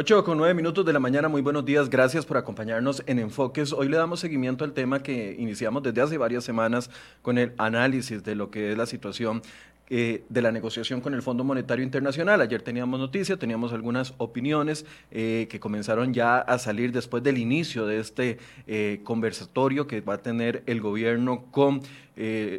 8 con 9 minutos de la mañana, muy buenos días, gracias por acompañarnos en Enfoques. Hoy le damos seguimiento al tema que iniciamos desde hace varias semanas con el análisis de lo que es la situación eh, de la negociación con el Fondo Monetario Internacional. Ayer teníamos noticias, teníamos algunas opiniones eh, que comenzaron ya a salir después del inicio de este eh, conversatorio que va a tener el gobierno con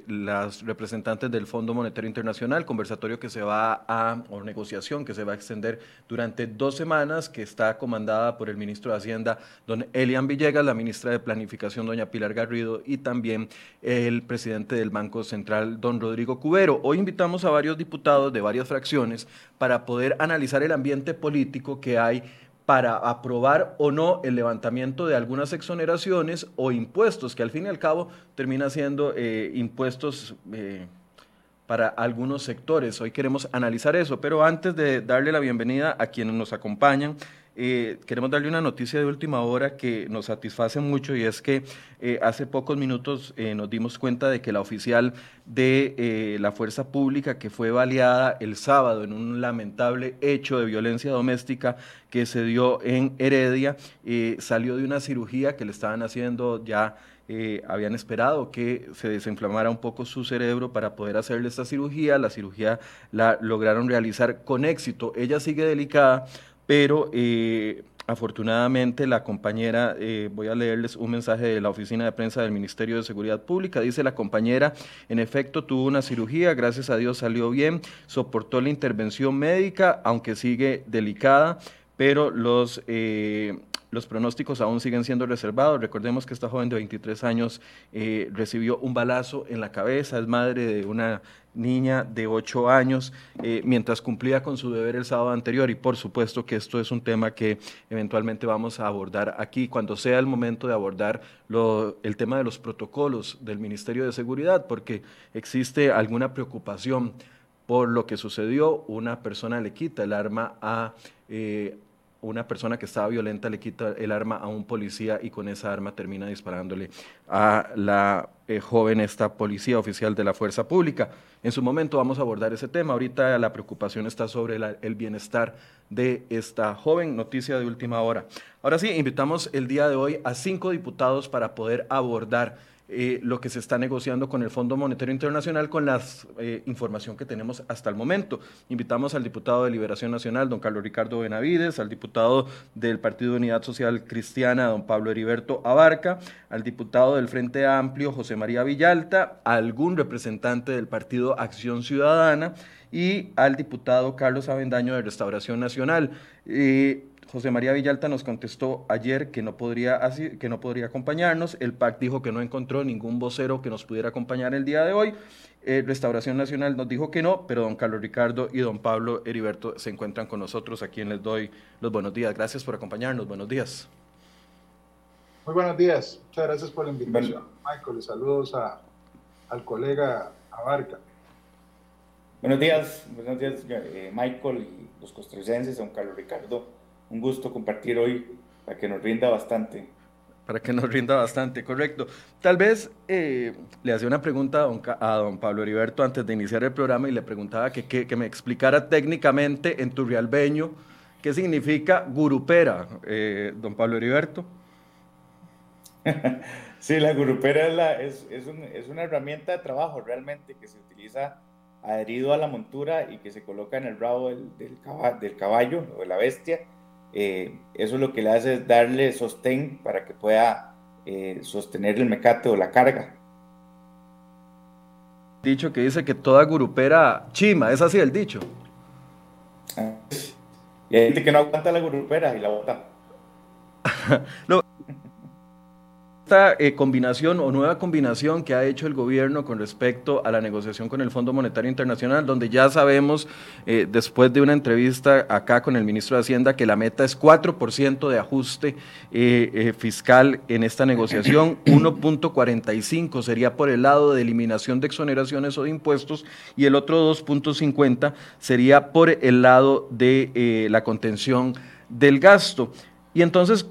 las representantes del Fondo Monetario Internacional, conversatorio que se va a, o negociación que se va a extender durante dos semanas, que está comandada por el ministro de Hacienda, don Elian Villegas, la ministra de Planificación, doña Pilar Garrido, y también el presidente del Banco Central, don Rodrigo Cubero. Hoy invitamos a varios diputados de varias fracciones para poder analizar el ambiente político que hay para aprobar o no el levantamiento de algunas exoneraciones o impuestos, que al fin y al cabo termina siendo eh, impuestos eh, para algunos sectores. Hoy queremos analizar eso, pero antes de darle la bienvenida a quienes nos acompañan, eh, queremos darle una noticia de última hora que nos satisface mucho y es que eh, hace pocos minutos eh, nos dimos cuenta de que la oficial de la fuerza pública que fue baleada el sábado en un lamentable hecho de violencia doméstica que se dio en Heredia salió de una cirugía que le estaban haciendo ya. habían esperado que se desinflamara un poco su cerebro para poder hacerle esta cirugía. La cirugía la lograron realizar con éxito. Ella sigue delicada, pero eh, afortunadamente la compañera, eh, voy a leerles un mensaje de la oficina de prensa del Ministerio de Seguridad Pública, dice la compañera, en efecto tuvo una cirugía, gracias a Dios salió bien, soportó la intervención médica, aunque sigue delicada, pero los... Eh, los pronósticos aún siguen siendo reservados. Recordemos que esta joven de 23 años recibió un balazo en la cabeza, es madre de una niña de 8 años eh, mientras cumplía con su deber el sábado anterior. Y por supuesto que esto es un tema que eventualmente vamos a abordar aquí cuando sea el momento de abordar el tema de los protocolos del Ministerio de Seguridad porque existe alguna preocupación por lo que sucedió, una persona le quita el arma a... Eh, una persona que estaba violenta le quita el arma a un policía y con esa arma termina disparándole a la eh, joven, esta policía oficial de la fuerza pública. En su momento vamos a abordar ese tema. Ahorita la preocupación está sobre el bienestar de esta joven. Noticia de última hora. Ahora sí, invitamos el día de hoy a cinco diputados para poder abordar eh, lo que se está negociando con el Fondo Monetario Internacional con la eh, información que tenemos hasta el momento. Invitamos al diputado de Liberación Nacional, don Carlos Ricardo Benavides, al diputado del Partido de Unidad Social Cristiana, don Pablo Heriberto Abarca, al diputado del Frente Amplio, José María Villalta, a algún representante del Partido Acción Ciudadana y al diputado Carlos Avendaño de Restauración Nacional. Eh, José María Villalta nos contestó ayer que no podría, que no podría acompañarnos. El PAC dijo que no encontró ningún vocero que nos pudiera acompañar el día de hoy. Eh, Restauración Nacional nos dijo que no, pero don Carlos Ricardo y don Pablo Heriberto se encuentran con nosotros, a quien les doy los buenos días. Gracias por acompañarnos. Buenos días. Muy buenos días. Muchas gracias por la invitación, Michael. Y saludos a, al colega Abarca. Buenos días, buenos días, eh, Michael y los costarricenses, don Carlos Ricardo un gusto compartir hoy para que nos rinda bastante. Para que nos rinda bastante, correcto. Tal vez eh, le hacía una pregunta a don, Pablo Heriberto antes de iniciar el programa y le preguntaba que, que, me explicara técnicamente en tu realbeño qué significa gurupera, eh, don Pablo Heriberto. sí, la gurupera es, la, es, es, un, es, una herramienta de trabajo realmente que se utiliza adherido a la montura y que se coloca en el rabo del, del, caballo, del caballo o de la bestia eh, eso lo que le hace es darle sostén para que pueda eh, sostener el mecate o la carga. Dicho que dice que toda gurupera chima, es así el dicho. Ah, y hay gente que no aguanta la gurupera y la bota. no, esta eh, combinación o nueva combinación que ha hecho el gobierno con respecto a la negociación con el Fondo Monetario Internacional, donde ya sabemos, eh, después de una entrevista acá con el ministro de Hacienda, que la meta es 4% de ajuste eh, fiscal en esta negociación, 1.45 sería por el lado de eliminación de exoneraciones o de impuestos y el otro 2.50 sería por el lado de la contención del gasto. Y entonces,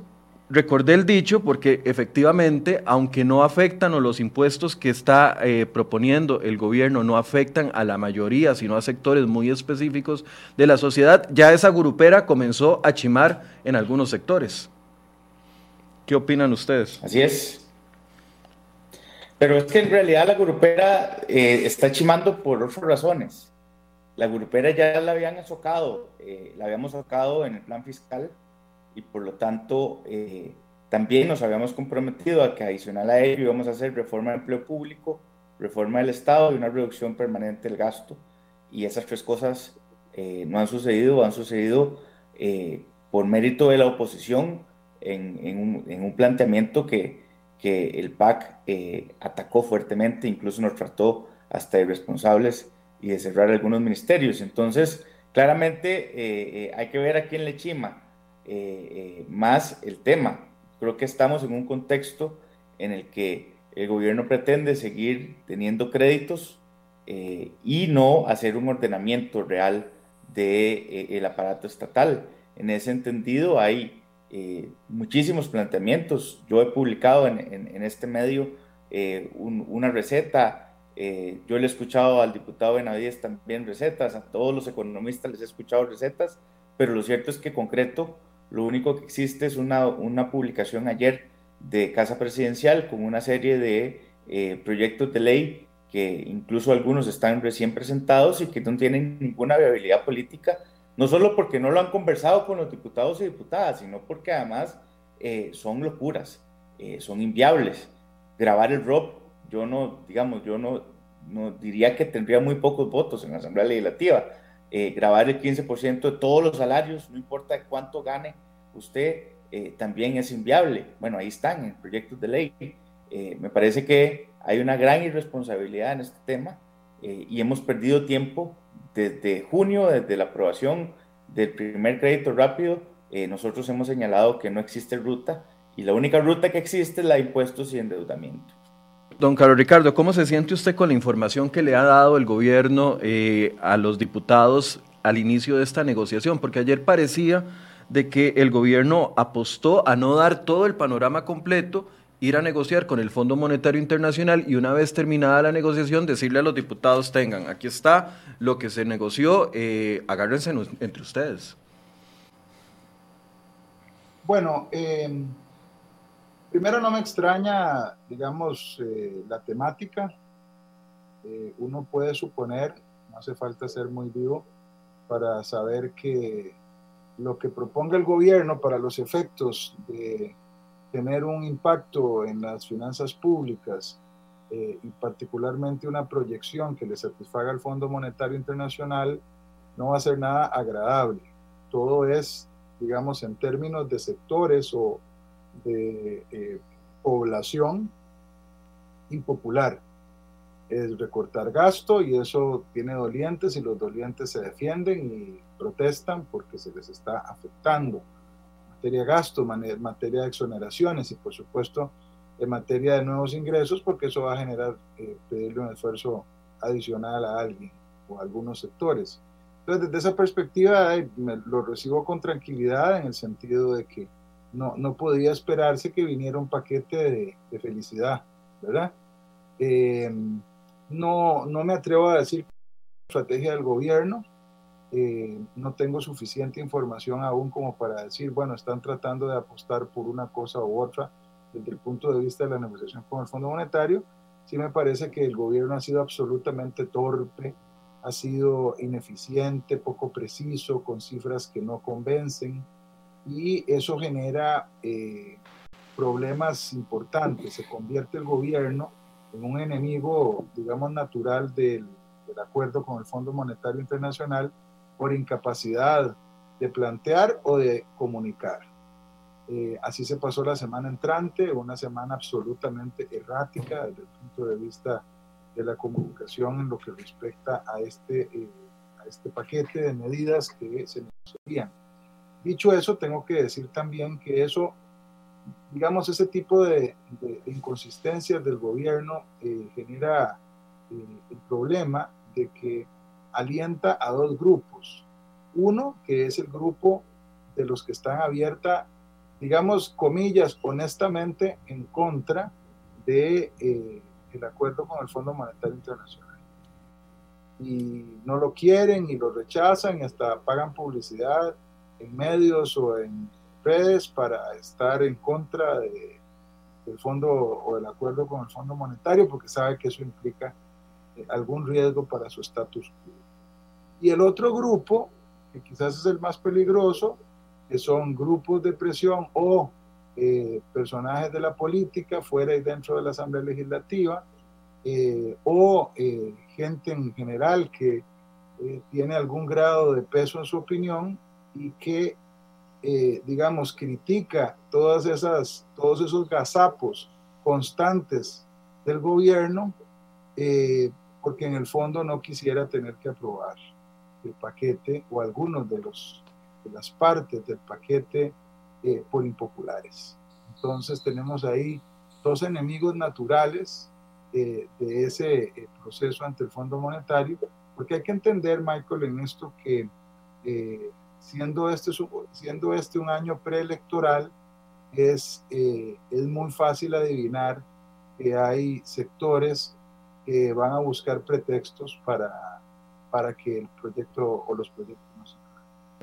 recordé el dicho porque efectivamente, aunque no afectan o los impuestos que está eh, proponiendo el gobierno no afectan a la mayoría, sino a sectores muy específicos de la sociedad, ya esa grupera comenzó a chimar en algunos sectores. ¿Qué opinan ustedes? Así es. Pero es que en realidad la grupera eh, está chimando por otras razones. La grupera ya la habían socado, eh, la habíamos socado en el plan fiscal y por lo tanto eh, también nos habíamos comprometido a que adicional a ello íbamos a hacer reforma del empleo público, reforma del Estado y una reducción permanente del gasto. Y esas tres cosas eh, no han sucedido, han sucedido eh, por mérito de la oposición en, en, un, en un, planteamiento que, que el PAC atacó fuertemente, incluso nos trató hasta de irresponsables y de cerrar algunos ministerios. Entonces, claramente hay que ver a quién le chima eh, eh, más el tema. Creo que estamos en un contexto en el que el gobierno pretende seguir teniendo créditos eh, y no hacer un ordenamiento real del de, el aparato estatal. En ese entendido hay muchísimos planteamientos. Yo he publicado en, en, este medio una receta. yo le he escuchado al diputado Benavides también recetas, a todos los economistas les he escuchado recetas, pero lo cierto es que concreto lo único que existe es una, una publicación ayer de Casa Presidencial con una serie de eh, proyectos de ley que incluso algunos están recién presentados y que no tienen ninguna viabilidad política, no solo porque no lo han conversado con los diputados y diputadas, sino porque además eh, son locuras, eh, son inviables. Grabar el ROP, yo no, digamos, yo no, no diría que tendría muy pocos votos en la Asamblea Legislativa eh, grabar el 15% de todos los salarios, no importa cuánto gane usted, eh, también es inviable. Bueno, ahí están en proyectos de ley. Eh, me parece que hay una gran irresponsabilidad en este tema y hemos perdido tiempo desde junio, desde la aprobación del primer crédito rápido. nosotros hemos señalado que no existe ruta y la única ruta que existe es la de impuestos y endeudamiento. Don Carlos Ricardo, ¿cómo se siente usted con la información que le ha dado el gobierno eh, a los diputados al inicio de esta negociación? Porque ayer parecía de que el gobierno apostó a no dar todo el panorama completo, ir a negociar con el Fondo Monetario Internacional y una vez terminada la negociación decirle a los diputados, tengan, aquí está lo que se negoció, eh, agárrense entre ustedes. Bueno, eh, Primero no me extraña, digamos, eh, la temática. Eh, uno puede suponer, no hace falta ser muy vivo, para saber que lo que proponga el gobierno para los efectos de tener un impacto en las finanzas públicas eh, y particularmente una proyección que le satisfaga al Fondo Monetario Internacional no va a ser nada agradable. Todo es, digamos, en términos de sectores o de eh, población impopular. Es recortar gasto y eso tiene dolientes y los dolientes se defienden y protestan porque se les está afectando. materia de gasto, materia de exoneraciones y por supuesto en materia de nuevos ingresos porque eso va a generar eh, pedirle un esfuerzo adicional a alguien o a algunos sectores. Entonces, desde esa perspectiva, lo recibo con tranquilidad en el sentido de que no, no podía esperarse que viniera un paquete de, felicidad, ¿verdad? Eh, no, no me atrevo a decir estrategia del gobierno, eh, no tengo suficiente información aún como para decir, bueno, están tratando de apostar por una cosa u otra desde el punto de vista de la negociación con el Fondo Monetario. Sí me parece que el gobierno ha sido absolutamente torpe, ha sido ineficiente, poco preciso, con cifras que no convencen y eso genera eh, problemas importantes. Se convierte el gobierno en un enemigo, digamos, natural del, acuerdo con el Fondo Monetario Internacional por incapacidad de plantear o de comunicar. Eh, así se pasó la semana entrante, una semana absolutamente errática desde el punto de vista de la comunicación en lo que respecta a este, eh, a este paquete de medidas que se necesitarían. Dicho eso, tengo que decir también que eso, digamos, ese tipo de, inconsistencias del gobierno eh, genera eh, el problema de que alienta a dos grupos. Uno, que es el grupo de los que están abierta digamos, comillas, honestamente en contra de eh, el acuerdo con el Fondo Monetario Internacional. Y no lo quieren y lo rechazan y hasta pagan publicidad en medios o en redes para estar en contra de, del fondo o del acuerdo con el Fondo Monetario porque sabe que eso implica eh, algún riesgo para su estatus quo. Y el otro grupo, que quizás es el más peligroso, que son grupos de presión o eh, personajes de la política fuera y dentro de la Asamblea Legislativa, eh, o eh, gente en general que tiene algún grado de peso en su opinión y que, digamos, critica todas esas, todos esos gazapos constantes del gobierno, porque en el fondo no quisiera tener que aprobar el paquete o algunos de los de las partes del paquete eh, por impopulares. Entonces tenemos ahí dos enemigos naturales eh, de ese eh, proceso ante el Fondo Monetario, porque hay que entender, Michael, en esto que siendo, este, siendo este un año preelectoral, es, es muy fácil adivinar que hay sectores que van a buscar pretextos para, para que el proyecto o los proyectos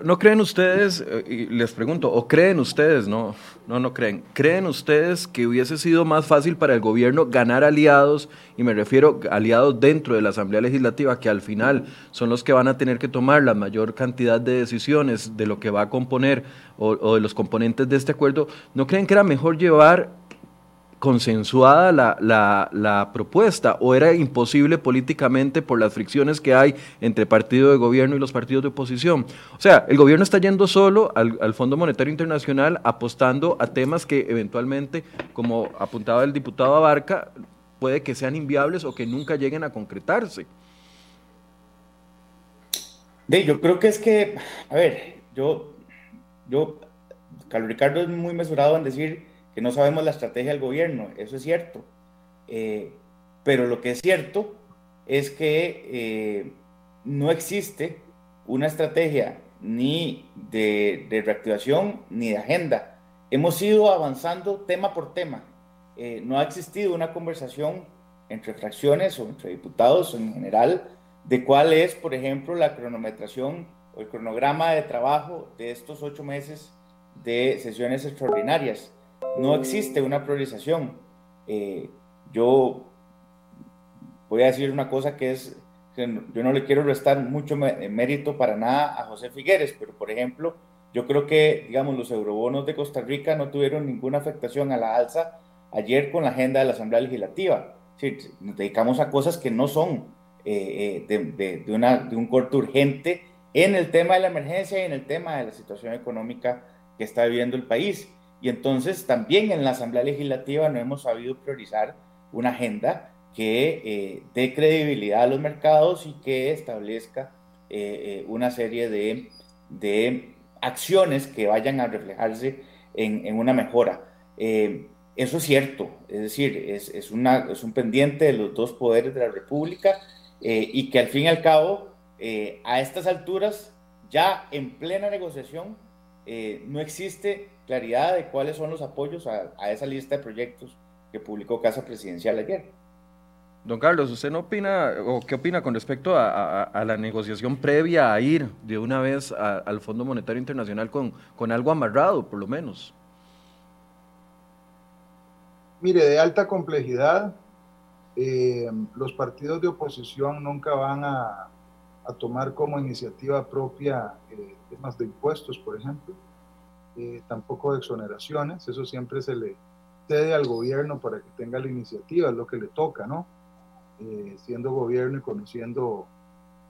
¿No creen ustedes, eh, y les pregunto, o creen ustedes, no, no, no creen, creen ustedes que hubiese sido más fácil para el gobierno ganar aliados, y me refiero aliados dentro de la Asamblea Legislativa, que al final son los que van a tener que tomar la mayor cantidad de decisiones de lo que va a componer o, o de los componentes de este acuerdo, ¿no creen que era mejor llevar consensuada la, la, propuesta o era imposible políticamente por las fricciones que hay entre partido de gobierno y los partidos de oposición. O sea, el gobierno está yendo solo al, al, Fondo Monetario Internacional apostando a temas que eventualmente, como apuntaba el diputado Abarca, puede que sean inviables o que nunca lleguen a concretarse. De, yo creo que es que, a ver, yo, yo, Carlos Ricardo es muy mesurado en decir que no sabemos la estrategia del gobierno, eso es cierto. Eh, pero lo que es cierto es que eh, no existe una estrategia ni de, reactivación ni de agenda. Hemos ido avanzando tema por tema. Eh, no ha existido una conversación entre fracciones o entre diputados en general de cuál es, por ejemplo, la cronometración o el cronograma de trabajo de estos ocho meses de sesiones extraordinarias no existe una priorización. Eh, yo voy a decir una cosa que es, yo no le quiero restar mucho eh, mérito para nada a José Figueres, pero por ejemplo, yo creo que, digamos, los eurobonos de Costa Rica no tuvieron ninguna afectación a la alza ayer con la agenda de la Asamblea Legislativa. nos dedicamos a cosas que no son eh, de, de, un corto urgente en el tema de la emergencia y en el tema de la situación económica que está viviendo el país. Y entonces también en la Asamblea Legislativa no hemos sabido priorizar una agenda que eh, dé credibilidad a los mercados y que establezca eh, eh, una serie de, de, acciones que vayan a reflejarse en, en una mejora. eso es cierto, es decir, es, es, una, es un pendiente de los dos poderes de la República y que al fin y al cabo, a estas alturas, ya en plena negociación, no existe claridad de cuáles son los apoyos a, esa lista de proyectos que publicó Casa Presidencial ayer. Don Carlos, ¿usted no opina o qué opina con respecto a, la negociación previa a ir de una vez al Fondo Monetario Internacional con, con algo amarrado, por lo menos? Mire, de alta complejidad, eh, los partidos de oposición nunca van a, tomar como iniciativa propia eh, temas de impuestos, por ejemplo eh, tampoco de exoneraciones, eso siempre se le cede al gobierno para que tenga la iniciativa, es lo que le toca, ¿no? Eh, siendo gobierno y conociendo,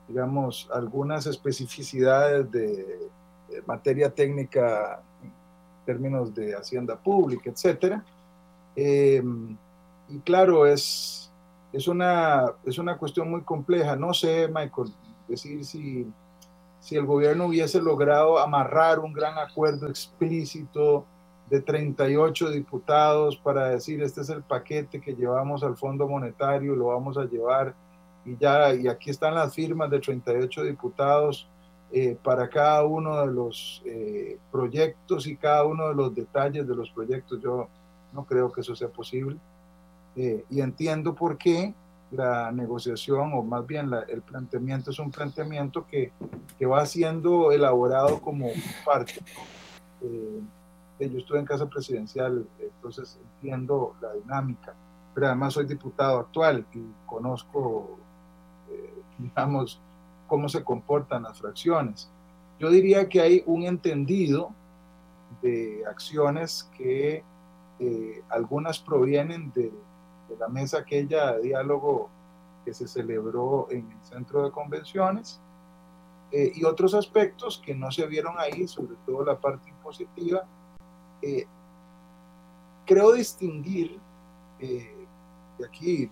digamos, algunas especificidades de, materia técnica en términos de hacienda pública, etcétera. Eh, y claro, es, es, una, es una cuestión muy compleja. No sé, Michael, decir si si el gobierno hubiese logrado amarrar un gran acuerdo explícito de 38 diputados para decir este es el paquete que llevamos al Fondo Monetario, lo vamos a llevar y ya, y aquí están las firmas de 38 diputados eh, para cada uno de los eh, proyectos y cada uno de los detalles de los proyectos. Yo no creo que eso sea posible. Eh, y entiendo por qué la negociación, o más bien el planteamiento, es un planteamiento que, que, va siendo elaborado como parte. yo estuve en casa presidencial, entonces entiendo la dinámica, pero además soy diputado actual y conozco, digamos, cómo se comportan las fracciones. Yo diría que hay un entendido de acciones que eh, algunas provienen de, la mesa aquella de diálogo que se celebró en el centro de convenciones eh, y otros aspectos que no se vieron ahí, sobre todo la parte impositiva. Eh, creo distinguir, y aquí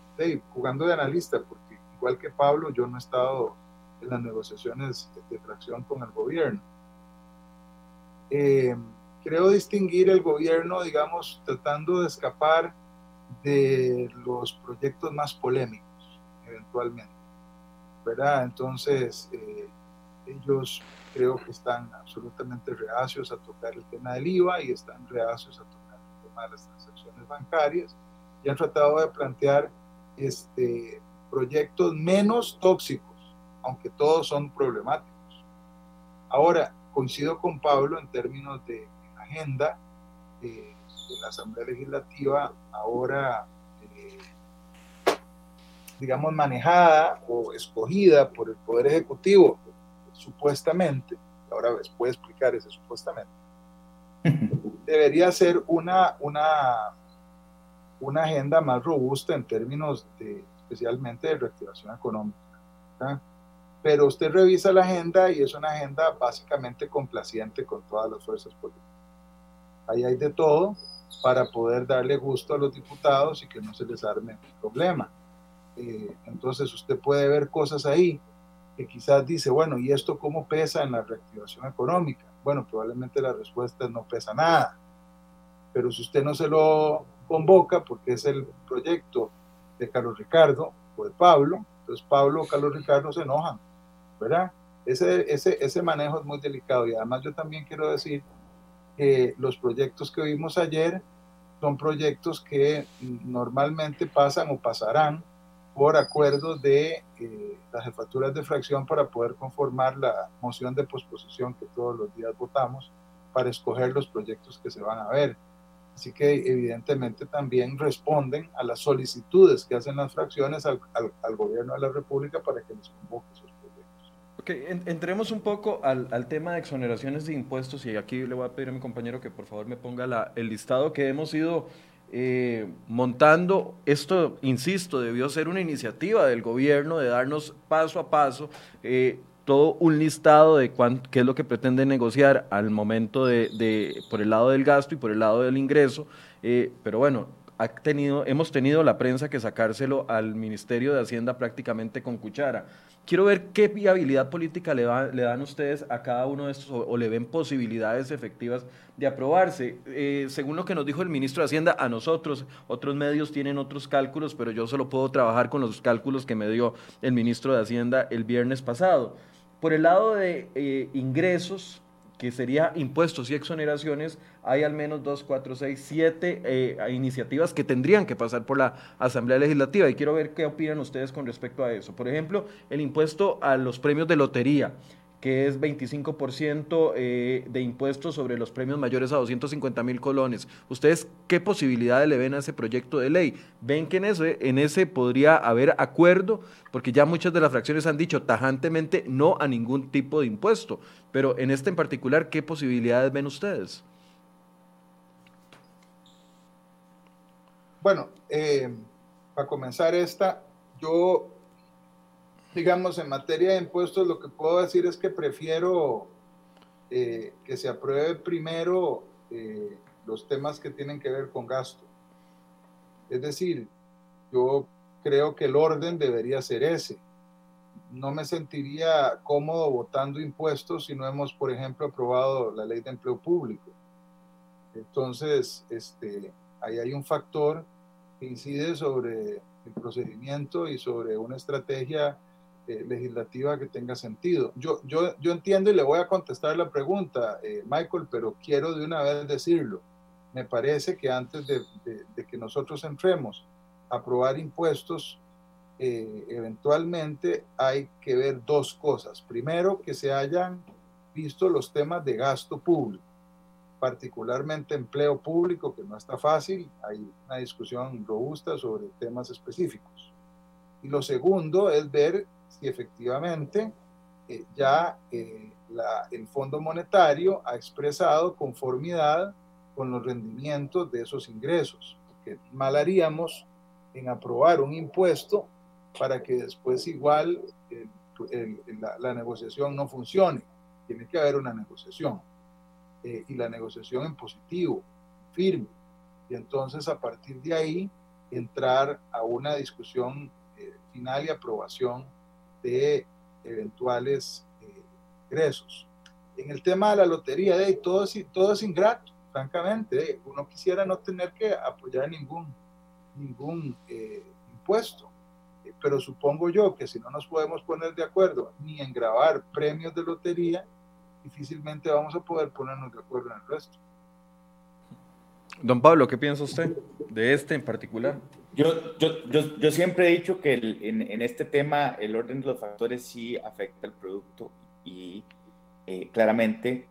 jugando de analista, porque igual que Pablo, yo no he estado en las negociaciones de fracción con el gobierno. Eh, creo distinguir el gobierno, digamos, tratando de escapar de los proyectos más polémicos, eventualmente. ¿Verdad? Entonces, eh, ellos creo que están absolutamente reacios a tocar el tema del IVA y están reacios a tocar el tema de las transacciones bancarias y han tratado de plantear este, proyectos menos tóxicos aunque todos son problemáticos. Ahora, coincido con Pablo en términos de agenda eh, de la Asamblea Legislativa, ahora, eh, digamos, manejada o escogida por el Poder Ejecutivo, supuestamente, ahora les puedo explicar ese supuestamente, debería ser una, una, una agenda más robusta en términos de, especialmente de reactivación económica pero usted revisa la agenda y es una agenda básicamente complaciente con todas las fuerzas políticas. Ahí hay de todo para poder darle gusto a los diputados y que no se les arme un problema. Eh, entonces usted puede ver cosas ahí que quizás dice, bueno, ¿y esto cómo pesa en la reactivación económica? Bueno, probablemente la respuesta no pesa nada, pero si usted no se lo convoca porque es el proyecto de Carlos Ricardo o de Pablo, entonces Pablo o Carlos Ricardo se enojan ¿verdad? Ese, ese, ese manejo es muy delicado y además yo también quiero decir los proyectos que vimos ayer son proyectos que normalmente pasan o pasarán por acuerdo de eh, las jefaturas de fracción para poder conformar la moción de posposición que todos los días votamos para escoger los proyectos que se van a ver. Así que evidentemente también responden a las solicitudes que hacen las fracciones al, al, al gobierno de la República para que les convoque sus entremos un poco al, al, tema de exoneraciones de impuestos y aquí le voy a pedir a mi compañero que por favor me ponga la, el listado que hemos ido eh, montando. Esto, insisto, debió ser una iniciativa del gobierno de darnos paso a paso eh, todo un listado de qué es lo que pretende negociar al momento de, de, por el lado del gasto y por el lado del ingreso. Eh, pero bueno, ha tenido, hemos tenido la prensa que sacárselo al Ministerio de Hacienda prácticamente con cuchara. Quiero ver qué viabilidad política le, dan ustedes a cada uno de estos o, le ven posibilidades efectivas de aprobarse. Eh, según lo que nos dijo el ministro de Hacienda, a nosotros, otros medios tienen otros cálculos, pero yo solo puedo trabajar con los cálculos que me dio el ministro de Hacienda el viernes pasado. Por el lado de eh, ingresos, que sería impuestos y exoneraciones, hay al menos dos, cuatro, seis, siete eh, iniciativas que tendrían que pasar por la Asamblea Legislativa y quiero ver qué opinan ustedes con respecto a eso. Por ejemplo, el impuesto a los premios de lotería que es 25% eh, de impuestos sobre los premios mayores a 250 mil colones. ¿Ustedes qué posibilidades le ven a ese proyecto de ley? ¿Ven que en ese, en ese podría haber acuerdo? Porque ya muchas de las fracciones han dicho tajantemente no a ningún tipo de impuesto, pero en este en particular, ¿qué posibilidades ven ustedes? Bueno, eh, para comenzar esta, yo digamos, en materia de impuestos, lo que puedo decir es que prefiero eh, que se apruebe primero eh, los temas que tienen que ver con gasto. Es decir, yo creo que el orden debería ser ese. No me sentiría cómodo votando impuestos si no hemos, por ejemplo, aprobado la ley de empleo público. Entonces, este, ahí hay un factor que incide sobre el procedimiento y sobre una estrategia eh, legislativa que tenga sentido. Yo, yo, yo entiendo y le voy a contestar la pregunta, eh, Michael, pero quiero de una vez decirlo. Me parece que antes de, de, que nosotros entremos a aprobar impuestos, eh, eventualmente hay que ver dos cosas. Primero, que se hayan visto los temas de gasto público, particularmente empleo público, que no está fácil, hay una discusión robusta sobre temas específicos. Y lo segundo es ver si efectivamente eh, ya eh, el Fondo Monetario ha expresado conformidad con los rendimientos de esos ingresos, porque mal haríamos en aprobar un impuesto para que después igual la, la negociación no funcione tiene que haber una negociación eh, y la negociación en positivo, firme. Y entonces a partir de ahí entrar a una discusión eh, final y aprobación de eventuales eh, ingresos. En el tema de la lotería, de, todo, es, todo es ingrato, francamente. uno quisiera no tener que apoyar ningún, ningún impuesto pero supongo yo que si no nos podemos poner de acuerdo ni en grabar premios de lotería, difícilmente vamos a poder ponernos de acuerdo en el resto. Don Pablo, ¿qué piensa usted de este en particular? Yo, yo, yo, yo siempre he dicho que en, en, este tema el orden de los factores sí afecta al producto y eh, claramente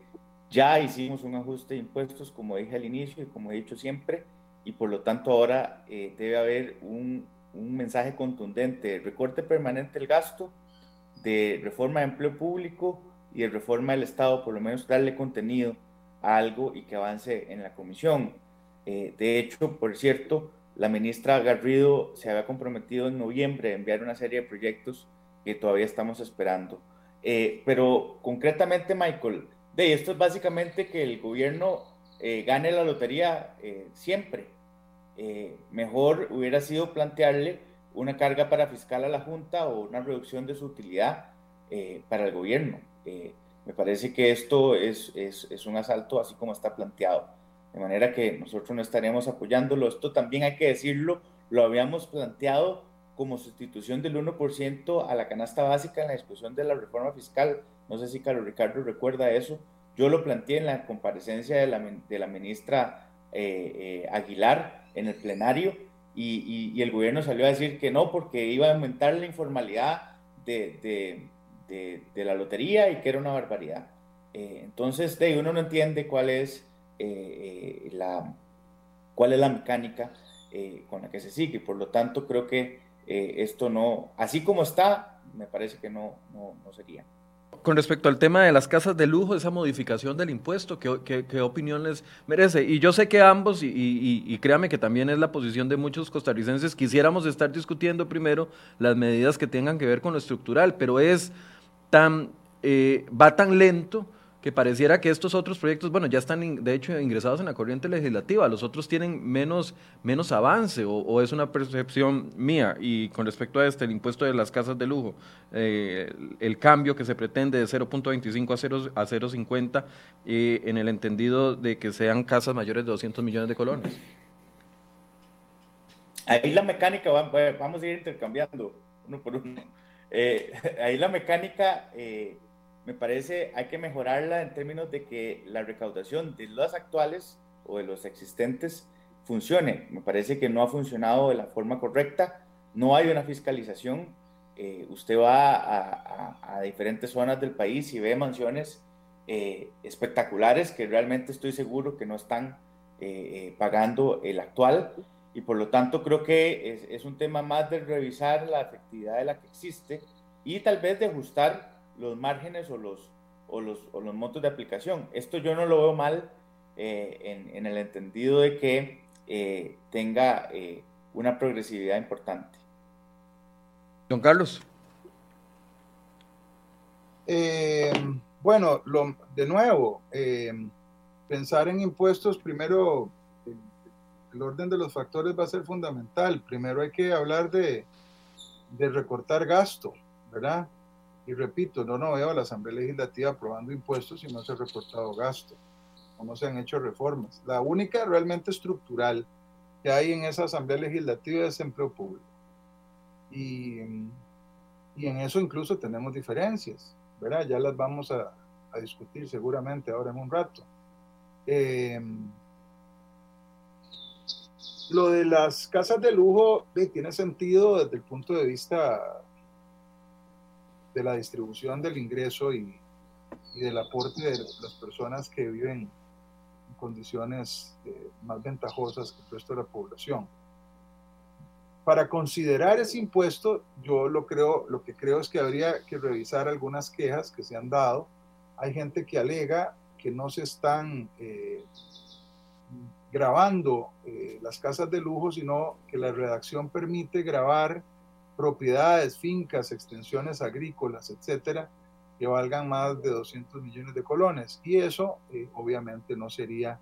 ya hicimos un ajuste de impuestos, como dije al inicio y como he dicho siempre, y por lo tanto ahora eh, debe haber un, un mensaje contundente, recorte permanente del gasto, de reforma de empleo público, y de reforma del Estado, por lo menos darle contenido a algo y que avance en la comisión. Eh, de hecho, por cierto, la ministra Garrido se había comprometido en noviembre a enviar una serie de proyectos que todavía estamos esperando. Eh, pero concretamente, Michael, de esto es básicamente que el gobierno eh, gane la lotería siempre. mejor hubiera sido plantearle una carga para fiscal a la Junta o una reducción de su utilidad para el gobierno. Eh, me parece que esto es, es, es, un asalto así como está planteado. De manera que nosotros no estaríamos apoyándolo. Esto también hay que decirlo, lo habíamos planteado como sustitución del 1% a la canasta básica en la discusión de la reforma fiscal. No sé si Carlos Ricardo recuerda eso. Yo lo planteé en la comparecencia de la, de la ministra eh, eh, Aguilar en el plenario y, y, el gobierno salió a decir que no porque iba a aumentar la informalidad de, de de, la lotería y que era una barbaridad. Eh, entonces, de uno no entiende cuál es, eh, eh, la, cuál es la mecánica con la que se sigue. Por lo tanto, creo que esto no, así como está, me parece que no, no, sería. Con respecto al tema de las casas de lujo, esa modificación del impuesto, ¿qué, qué, qué opinión les merece? Y yo sé que ambos, y, y, créame que también es la posición de muchos costarricenses, quisiéramos estar discutiendo primero las medidas que tengan que ver con lo estructural, pero es tan, eh, va tan lento que pareciera que estos otros proyectos, bueno, ya están de hecho ingresados en la corriente legislativa, los otros tienen menos, menos avance o, es una percepción mía. Y con respecto a este, el impuesto de las casas de lujo, eh, el cambio que se pretende de 0.25 a 0.50 eh, en el entendido de que sean casas mayores de 200 millones de colones. Ahí la mecánica, vamos a ir intercambiando uno por uno. Eh, ahí la mecánica, me parece, hay que mejorarla en términos de que la recaudación de las actuales o de los existentes funcione. Me parece que no ha funcionado de la forma correcta, no hay una fiscalización. Eh, usted va a, diferentes zonas del país y ve mansiones espectaculares que realmente estoy seguro que no están pagando el actual y por lo tanto creo que es, es, un tema más de revisar la efectividad de la que existe y tal vez de ajustar los márgenes o los, o los, o los montos de aplicación. Esto yo no lo veo mal eh, en, en, el entendido de que eh, tenga eh, una progresividad importante. Don Carlos. bueno, lo, de nuevo, pensar en impuestos primero el orden de los factores va a ser fundamental. Primero hay que hablar de, de recortar gasto, ¿verdad? Y repito, no, no veo a la Asamblea Legislativa aprobando impuestos y no se ha recortado gasto, o no se han hecho reformas. La única realmente estructural que hay en esa Asamblea Legislativa es empleo público. Y, Y en eso incluso tenemos diferencias, ¿verdad? Ya las vamos a, a discutir seguramente ahora en un rato. Eh, lo de las casas de lujo tiene sentido desde el punto de vista de la distribución del ingreso y, y del aporte de las personas que viven en condiciones eh, más ventajosas que el resto de la población. Para considerar ese impuesto, yo lo creo, lo que creo es que habría que revisar algunas quejas que se han dado. Hay gente que alega que no se están eh, grabando eh, las casas de lujo, sino que la redacción permite grabar propiedades, fincas, extensiones agrícolas, etcétera, que valgan más de 200 millones de colones. Y eso eh, obviamente no sería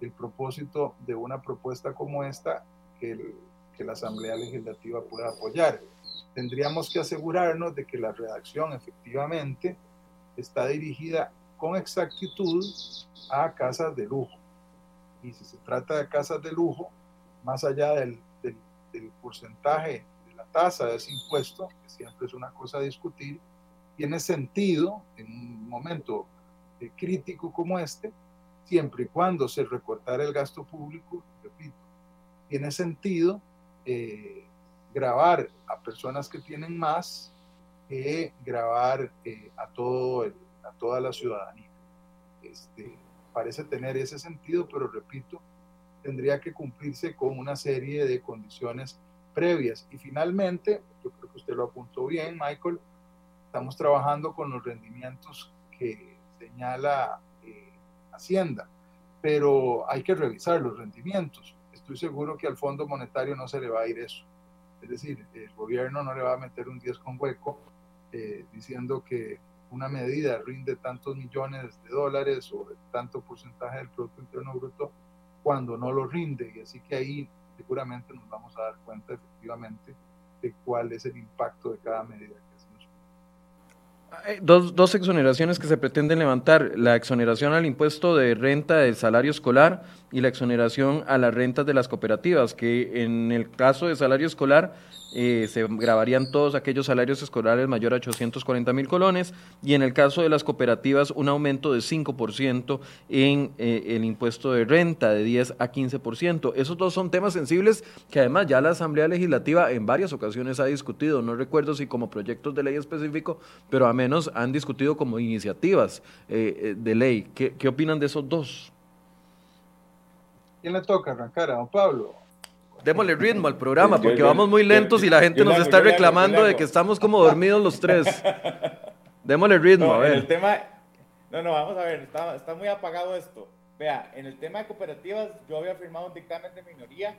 el propósito de una propuesta como esta que, que la Asamblea Legislativa pueda apoyar. Tendríamos que asegurarnos de que la redacción efectivamente está dirigida con exactitud a casas de lujo y si se trata de casas de lujo, más allá del, del, porcentaje de la tasa de ese impuesto, que siempre es una cosa a discutir, tiene sentido en un momento eh, crítico como este, siempre y cuando se recortara el gasto público, repito, tiene sentido eh, grabar a personas que tienen más que grabar eh, a, todo a toda la ciudadanía. Este, parece tener ese sentido, pero repito, tendría que cumplirse con una serie de condiciones previas. Y finalmente, yo creo que usted lo apuntó bien, Michael, estamos trabajando con los rendimientos que señala eh, Hacienda, pero hay que revisar los rendimientos. Estoy seguro que al Fondo Monetario no se le va a ir eso. Es decir, el gobierno no le va a meter un 10 con hueco eh, diciendo que una medida rinde tantos millones de dólares o tanto porcentaje del Producto Interno Bruto cuando no lo rinde. Y así que ahí seguramente nos vamos a dar cuenta efectivamente de cuál es el impacto de cada medida que hacemos. Eh, dos, dos exoneraciones que se pretenden levantar, la exoneración al impuesto de renta del salario escolar y la exoneración a las rentas de las cooperativas, que en el caso de salario escolar eh, se grabarían todos aquellos salarios escolares mayor a 840 mil colones y en el caso de las cooperativas un aumento de 5% en eh, el impuesto de renta de 10 a 15%. Esos dos son temas sensibles que además ya la Asamblea Legislativa en varias ocasiones ha discutido, no recuerdo si como proyectos de ley específico, pero a menos han discutido como iniciativas eh, de ley. ¿Qué, ¿Qué opinan de esos dos? ¿Quién le toca arrancar a don Pablo? Démosle ritmo al programa, porque vamos muy lentos y la gente nos está reclamando de que estamos como dormidos los tres. Démosle ritmo, a ver. El tema, no, no, vamos a ver, está, está, muy apagado esto. Vea, en el tema de cooperativas, yo había firmado un dictamen de minoría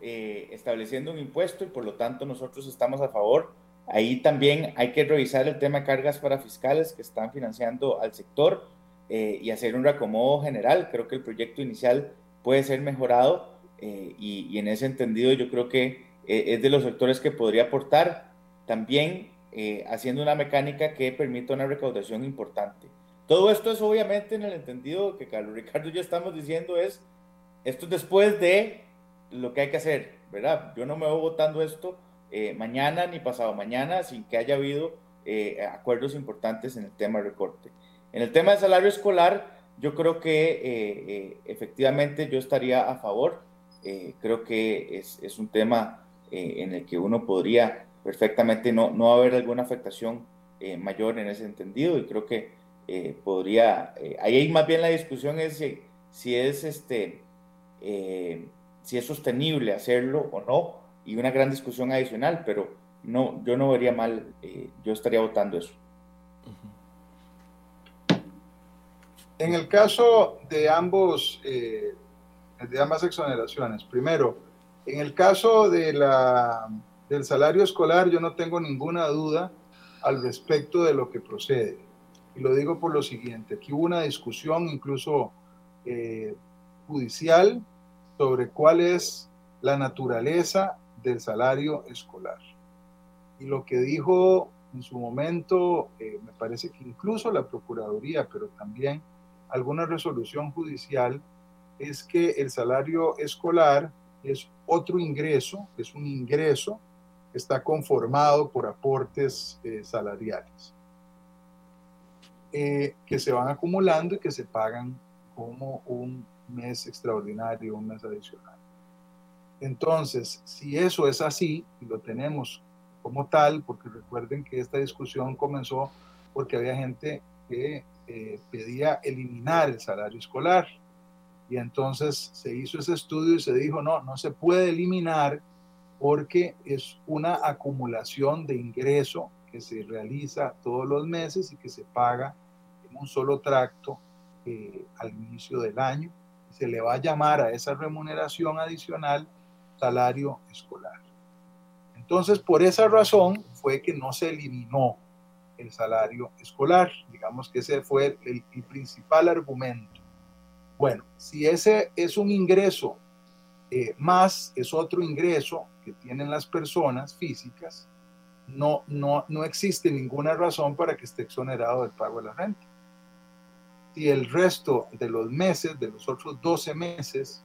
eh, estableciendo un impuesto y por lo tanto nosotros estamos a favor. Ahí también hay que revisar el tema de cargas para fiscales que están financiando al sector eh, y hacer un reacomodo general. Creo que el proyecto inicial puede ser mejorado eh, y, en ese entendido yo creo que eh, es de los sectores que podría aportar también eh, haciendo una mecánica que permita una recaudación importante. Todo esto es obviamente en el entendido que Carlos Ricardo y yo estamos diciendo es, esto es después de lo que hay que hacer, ¿verdad? Yo no me voy votando esto mañana ni pasado mañana sin que haya habido acuerdos importantes en el tema de recorte. En el tema de salario escolar, yo creo que efectivamente yo estaría a favor eh, creo que es, es un tema eh, en el que uno podría perfectamente no, no haber alguna afectación eh, mayor en ese entendido y creo que podría, ahí más bien la discusión es si, si es este, si es sostenible hacerlo o no y una gran discusión adicional, pero no, yo no vería mal, yo estaría votando eso. En el caso de ambos de ambas exoneraciones. Primero, en el caso de la, del salario escolar, yo no tengo ninguna duda al respecto de lo que procede. Y lo digo por lo siguiente, aquí hubo una discusión incluso eh, judicial sobre cuál es la naturaleza del salario escolar. Y lo que dijo en su momento, eh, me parece que incluso la Procuraduría, pero también alguna resolución judicial, es que el salario escolar es otro ingreso, es un ingreso está conformado por aportes eh, salariales eh, que se van acumulando y que se pagan como un mes extraordinario, un mes adicional. Entonces, si eso es así, y lo tenemos como tal, porque recuerden que esta discusión comenzó porque había gente que eh, pedía eliminar el salario escolar. Y entonces se hizo ese estudio y se dijo, no, no se puede eliminar porque es una acumulación de ingreso que se realiza todos los meses y que se paga en un solo tracto eh, al inicio del año. Se le va a llamar a esa remuneración adicional salario escolar. Entonces, por esa razón fue que no se eliminó el salario escolar. Digamos que ese fue el, el principal argumento. Bueno, si ese es un ingreso eh, más es otro ingreso que tienen las personas físicas, no, no, no existe ninguna razón para que esté exonerado del pago de la renta. Si el resto de los meses, de los otros 12 meses,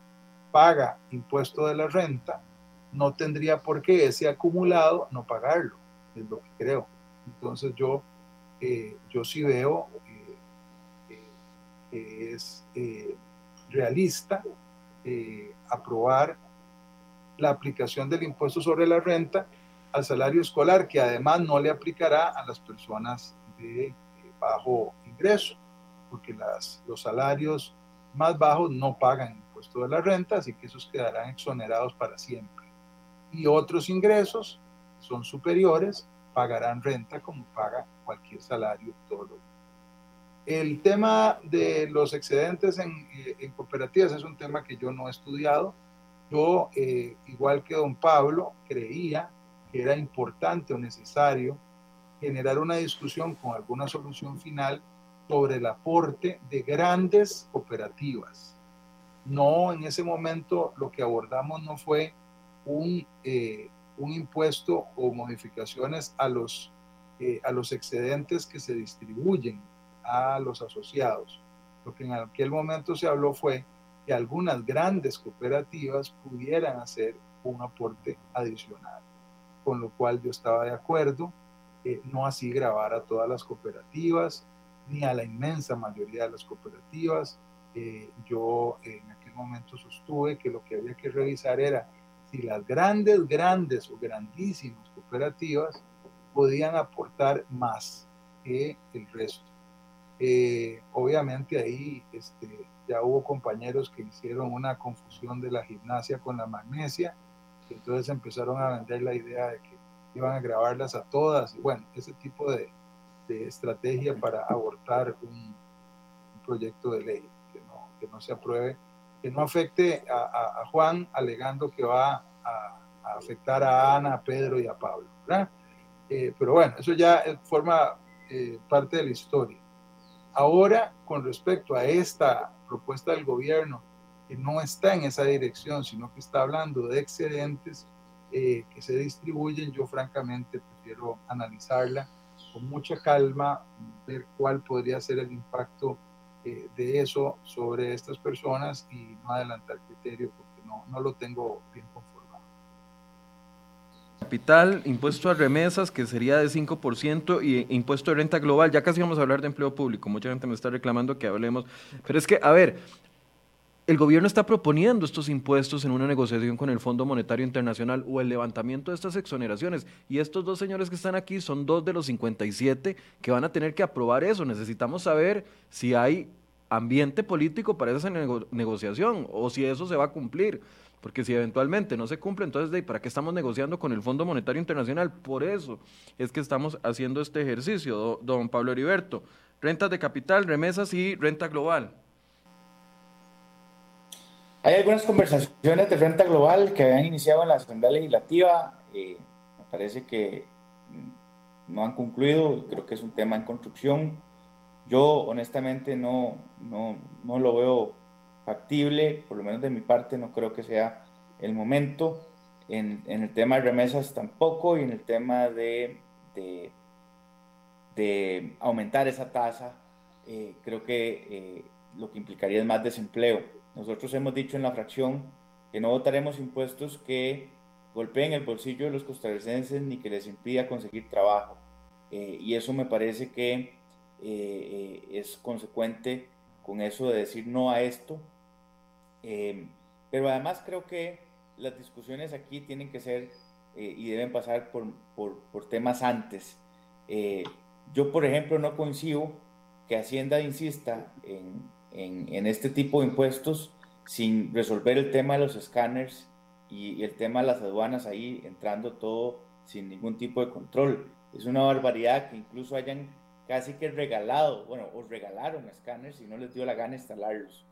paga impuesto de la renta, no tendría por qué ese acumulado no pagarlo, es lo que creo. Entonces yo, eh, yo sí veo es realista eh, aprobar la aplicación del impuesto sobre la renta al salario escolar, que además no le aplicará a las personas de eh, bajo ingreso, porque las, los salarios más bajos no pagan impuesto de la renta, así que esos quedarán exonerados para siempre. Y otros ingresos son superiores, pagarán renta como paga cualquier salario todos los el tema de los excedentes en, eh, cooperativas es un tema que yo no he estudiado. Yo, eh, igual que don Pablo, creía que era importante o necesario generar una discusión con alguna solución final sobre el aporte de grandes cooperativas. No, en ese momento lo que abordamos no fue un, eh, impuesto o modificaciones a los excedentes que se distribuyen a los asociados. Lo que en aquel momento se habló fue que algunas grandes cooperativas pudieran hacer un aporte adicional, con lo cual yo estaba de acuerdo, no así grabar a todas las cooperativas, ni a la inmensa mayoría de las cooperativas. Eh, yo en aquel momento sostuve que lo que había que revisar era si las grandes, grandes o grandísimas cooperativas podían aportar más que el resto. Eh, obviamente ahí este, ya hubo compañeros que hicieron una confusión de la gimnasia con la magnesia, entonces empezaron a vender la idea de que iban a grabarlas a todas, y bueno, ese tipo de, estrategia para abortar un, proyecto de ley que no, que no, se apruebe, que no afecte a, Juan alegando que va a, afectar a Ana, a Pedro y a Pablo. Eh, pero bueno, eso ya forma eh, parte de la historia. Ahora, con respecto a esta propuesta del gobierno, que no está en esa dirección, sino que está hablando de excedentes eh, que se distribuyen, yo francamente prefiero analizarla con mucha calma, ver cuál podría ser el impacto eh, de eso sobre estas personas y no adelantar criterio porque no, no lo tengo bien conformado capital, impuesto a remesas, que sería de 5%, y impuesto de renta global. Ya casi vamos a hablar de empleo público. Mucha gente me está reclamando que hablemos. Pero es que, a ver, el gobierno está proponiendo estos impuestos en una negociación con el Fondo Monetario Internacional o el levantamiento de estas exoneraciones. Y estos dos señores que están aquí son dos de los 57 que van a tener que aprobar eso. Necesitamos saber si hay ambiente político para esa negociación o si eso se va a cumplir. Porque si eventualmente no se cumple, entonces, ¿para qué estamos negociando con el Fondo Monetario Internacional? Por eso es que estamos haciendo este ejercicio, don Pablo Heriberto. Rentas de capital, remesas y renta global. Hay algunas conversaciones de renta global que habían iniciado en la Asamblea Legislativa. Eh, me parece que no han concluido. Creo que es un tema en construcción. Yo honestamente no, no, no lo veo factible, por lo menos de mi parte no creo que sea el momento. En, en el tema de remesas tampoco y en el tema de, de, aumentar esa tasa, eh, creo que eh, lo que implicaría es más desempleo. Nosotros hemos dicho en la fracción que no votaremos impuestos que golpeen el bolsillo de los costarricenses ni que les impida conseguir trabajo. Eh, y eso me parece que es consecuente con eso de decir no a esto. Pero además creo que las discusiones aquí tienen que ser y deben pasar por, por, temas antes. yo, por ejemplo, no coincido que Hacienda insista en, en, en, este tipo de impuestos sin resolver el tema de los escáneres y, el tema de las aduanas ahí entrando todo sin ningún tipo de control. Es una barbaridad que incluso hayan casi que regalado, bueno, os regalaron escáneres y no les dio la gana instalarlos.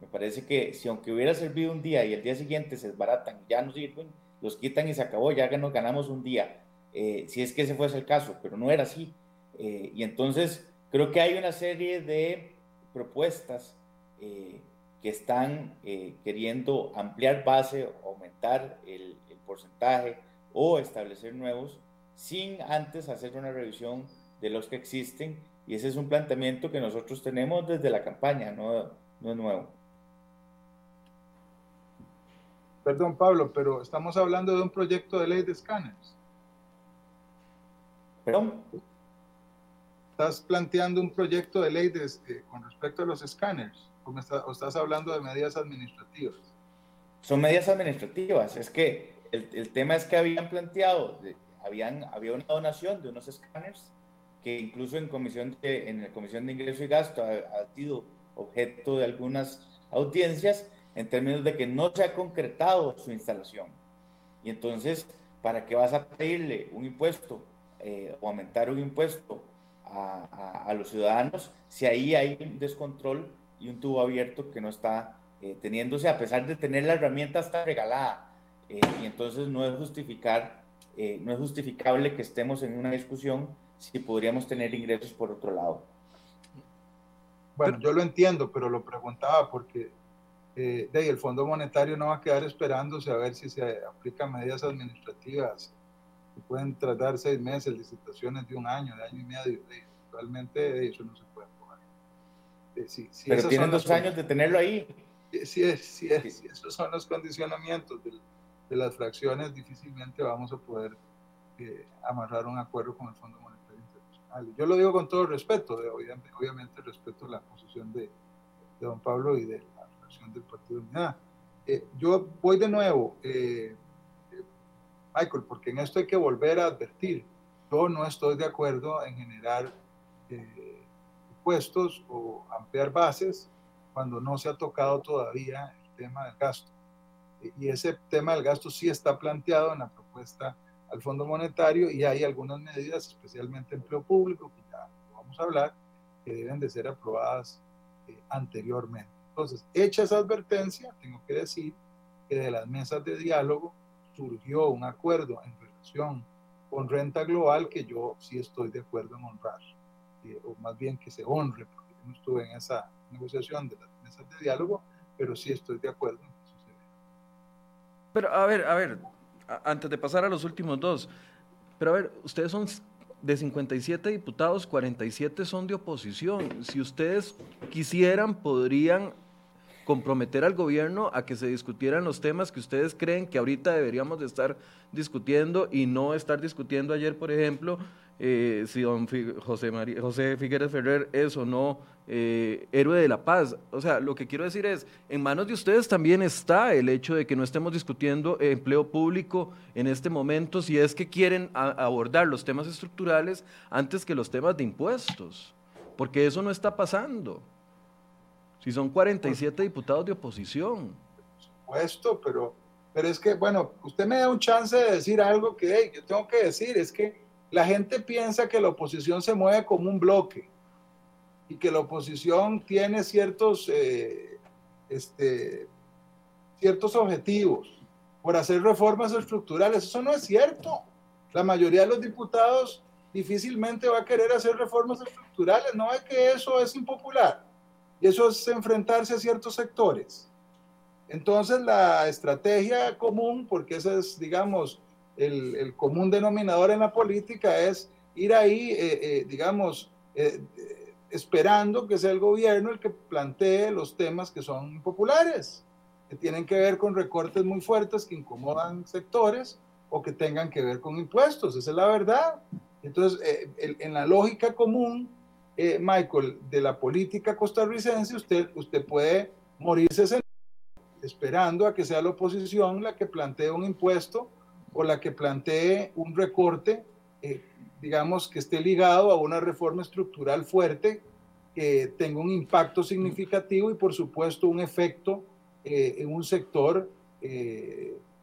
Me parece que si aunque hubiera servido un día y el día siguiente se desbaratan, ya no sirven, los quitan y se acabó, ya nos ganamos un día, eh, si es que ese fuese el caso, pero no era así. Eh, y entonces creo que hay una serie de propuestas eh, que están queriendo ampliar base, aumentar el, porcentaje o establecer nuevos sin antes hacer una revisión de los que existen. Y ese es un planteamiento que nosotros tenemos desde la campaña, no, no es nuevo. Perdón, Pablo, pero estamos hablando de un proyecto de ley de escáneres. ¿Perdón? Estás planteando un proyecto de ley de, eh, con respecto a los escáneres o, estás hablando de medidas administrativas? Son medidas administrativas. Es que el, el tema es que habían planteado, habían, había una donación de unos escáneres que incluso en, comisión de, en la Comisión de Ingreso y Gasto ha, ha sido objeto de algunas audiencias en términos de que no se ha concretado su instalación. Y entonces, ¿para qué vas a pedirle un impuesto eh, o aumentar un impuesto a, a, a, los ciudadanos si ahí hay un descontrol y un tubo abierto que no está eh, teniéndose, a pesar de tener la herramienta hasta regalada. Eh, y entonces no es, justificar, eh, no es justificable que estemos en una discusión si podríamos tener ingresos por otro lado. Bueno, yo lo entiendo, pero lo preguntaba porque de ahí el Fondo Monetario no va a quedar esperándose a ver si se aplican medidas administrativas. Y pueden tratar seis meses, licitaciones de un año, de año y medio. Actualmente eso no se puede. Eh, Pero tienen dos años de tenerlo ahí. Sí, sí, esos son los condicionamientos de, las fracciones, difícilmente vamos a poder eh, amarrar un acuerdo con el Fondo Monetario Internacional. Yo lo digo con todo respeto, obviamente, obviamente respeto la posición de, don Pablo y de del Partido Unidad. Eh, yo voy de nuevo, Michael, porque en esto hay que volver a advertir. Yo no estoy de acuerdo en generar impuestos o ampliar bases cuando no se ha tocado todavía el tema del gasto. E, y ese tema del gasto sí está planteado en la propuesta al Fondo Monetario y hay algunas medidas, especialmente empleo público, que ya vamos a hablar, que deben de ser aprobadas eh, anteriormente. Entonces, hecha esa advertencia, tengo que decir que de las mesas de diálogo surgió un acuerdo en relación con renta global que yo sí estoy de acuerdo en honrar o más bien que se honre, porque yo no estuve en esa negociación de las mesas de diálogo, pero sí estoy de acuerdo en que suceda. Pero a ver, a ver, antes de pasar a los últimos dos, pero a ver, ustedes son de 57 diputados, 47 son de oposición. Si ustedes quisieran, podrían comprometer al gobierno a que se discutieran los temas que ustedes creen que ahorita deberíamos de estar discutiendo y no estar discutiendo ayer, por ejemplo, eh, si don José, María, José Figueres Ferrer es o no eh, héroe de la paz. O sea, lo que quiero decir es, en manos de ustedes también está el hecho de que no estemos discutiendo empleo público en este momento, si es que quieren abordar los temas estructurales antes que los temas de impuestos, porque eso no está pasando. Si son 47 diputados de oposición. Por supuesto, pero, pero es que, bueno, usted me da un chance de decir algo que yo tengo que decir, es que la gente piensa que la oposición se mueve como un bloque y que la oposición tiene ciertos, eh, este, ciertos objetivos por hacer reformas estructurales. Eso no es cierto. La mayoría de los diputados difícilmente va a querer hacer reformas estructurales. No es que eso es impopular. Y eso es enfrentarse a ciertos sectores. Entonces la estrategia común, porque esa es, digamos, el, común denominador en la política es ir ahí, eh, eh, digamos, eh, esperando que sea el gobierno el que plantee los temas que son populares. que tienen que ver con recortes muy fuertes que incomodan sectores o que tengan que ver con impuestos. Esa es la verdad. Entonces, eh, en la lógica común, eh, Michael, de la política costarricense, usted, usted puede morirse esperando a que sea la oposición la que plantee un impuesto o la que plantee un recorte, eh, digamos, que esté ligado a una reforma estructural fuerte, que tenga un impacto significativo y, por supuesto, un efecto eh, en un sector.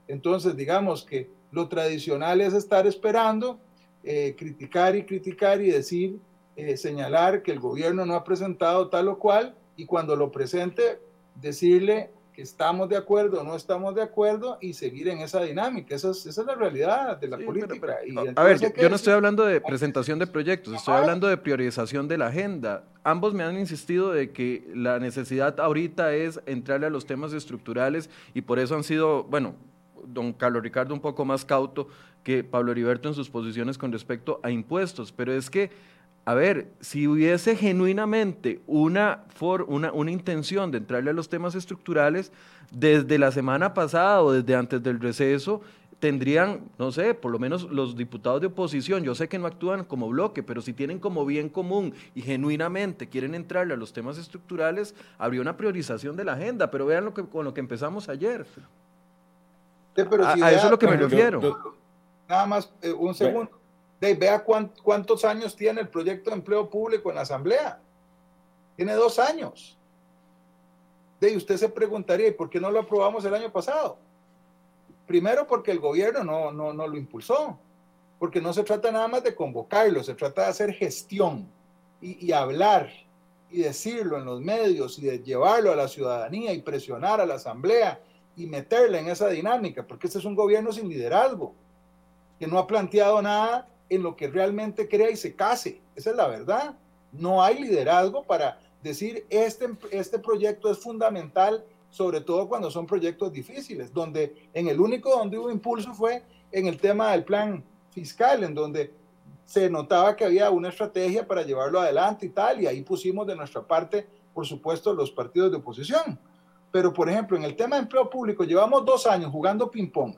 entonces, digamos que lo tradicional es estar esperando, criticar y criticar y decir eh, señalar que el gobierno no ha presentado tal o cual y cuando lo presente decirle que estamos de acuerdo o no estamos de acuerdo y seguir en esa dinámica. Esa es, esa es la realidad de la política. a ver, yo, no estoy hablando de presentación de proyectos, estoy hablando de priorización de la agenda. Ambos me han insistido de que la necesidad ahorita es entrarle a los temas estructurales y por eso han sido, bueno, don Carlos Ricardo un poco más cauto que Pablo Heriberto en sus posiciones con respecto a impuestos, pero es que a ver, si hubiese genuinamente una, una, una, intención de entrarle a los temas estructurales, desde la semana pasada o desde antes del receso, tendrían, no sé, por lo menos los diputados de oposición, yo sé que no actúan como bloque, pero si tienen como bien común y genuinamente quieren entrarle a los temas estructurales, habría una priorización de la agenda, pero vean lo que, con lo que empezamos ayer. a, eso es lo que me refiero. nada más, eh, un segundo vea cuántos años tiene el proyecto de empleo público en la Asamblea. Tiene dos años. De usted se preguntaría, ¿y por qué no lo aprobamos el año pasado? Primero porque el gobierno no, no, no lo impulsó, porque no se trata nada más de convocarlo, se trata de hacer gestión y, y hablar y decirlo en los medios y de llevarlo a la ciudadanía y presionar a la asamblea y meterla en esa dinámica, porque este es un gobierno sin liderazgo, que no ha planteado nada en lo que realmente crea y se case. Esa es la verdad. No hay liderazgo para decir este, este proyecto es fundamental, sobre todo cuando son proyectos difíciles, donde en el único donde hubo impulso fue en el tema del plan fiscal, en donde se notaba que había una estrategia para llevarlo adelante y tal, y ahí pusimos de nuestra parte, por supuesto, los partidos de oposición. Pero, por ejemplo, en el tema de empleo público, llevamos dos años jugando ping-pong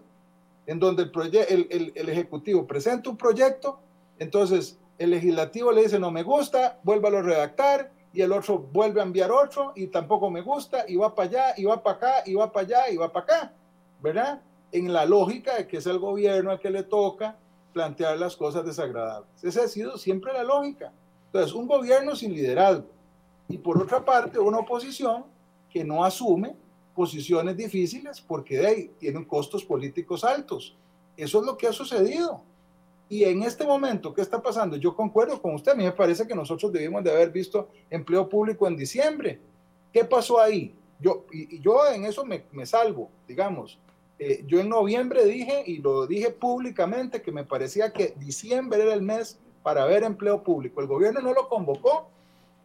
en donde el, el, Ejecutivo presenta un proyecto, entonces el legislativo le dice no me gusta, vuélvalo a redactar, y el otro vuelve a enviar otro y tampoco me gusta, y va para allá, y va para acá, y va para allá, y va para acá, ¿verdad? En la lógica de que es el gobierno al que le toca plantear las cosas desagradables. Esa ha sido siempre la lógica. Entonces, un gobierno sin liderazgo y por otra parte una oposición que no asume posiciones difíciles porque de ahí tienen costos políticos altos. Eso es lo que ha sucedido. Y en este momento, ¿qué está pasando? Yo concuerdo con usted, a mí me parece que nosotros debimos de haber visto empleo público en diciembre. ¿Qué pasó ahí? Yo, y, yo en eso me, me salvo, digamos. Eh, yo en noviembre dije, y lo dije públicamente, que me parecía que diciembre era el mes para ver empleo público. El gobierno no lo convocó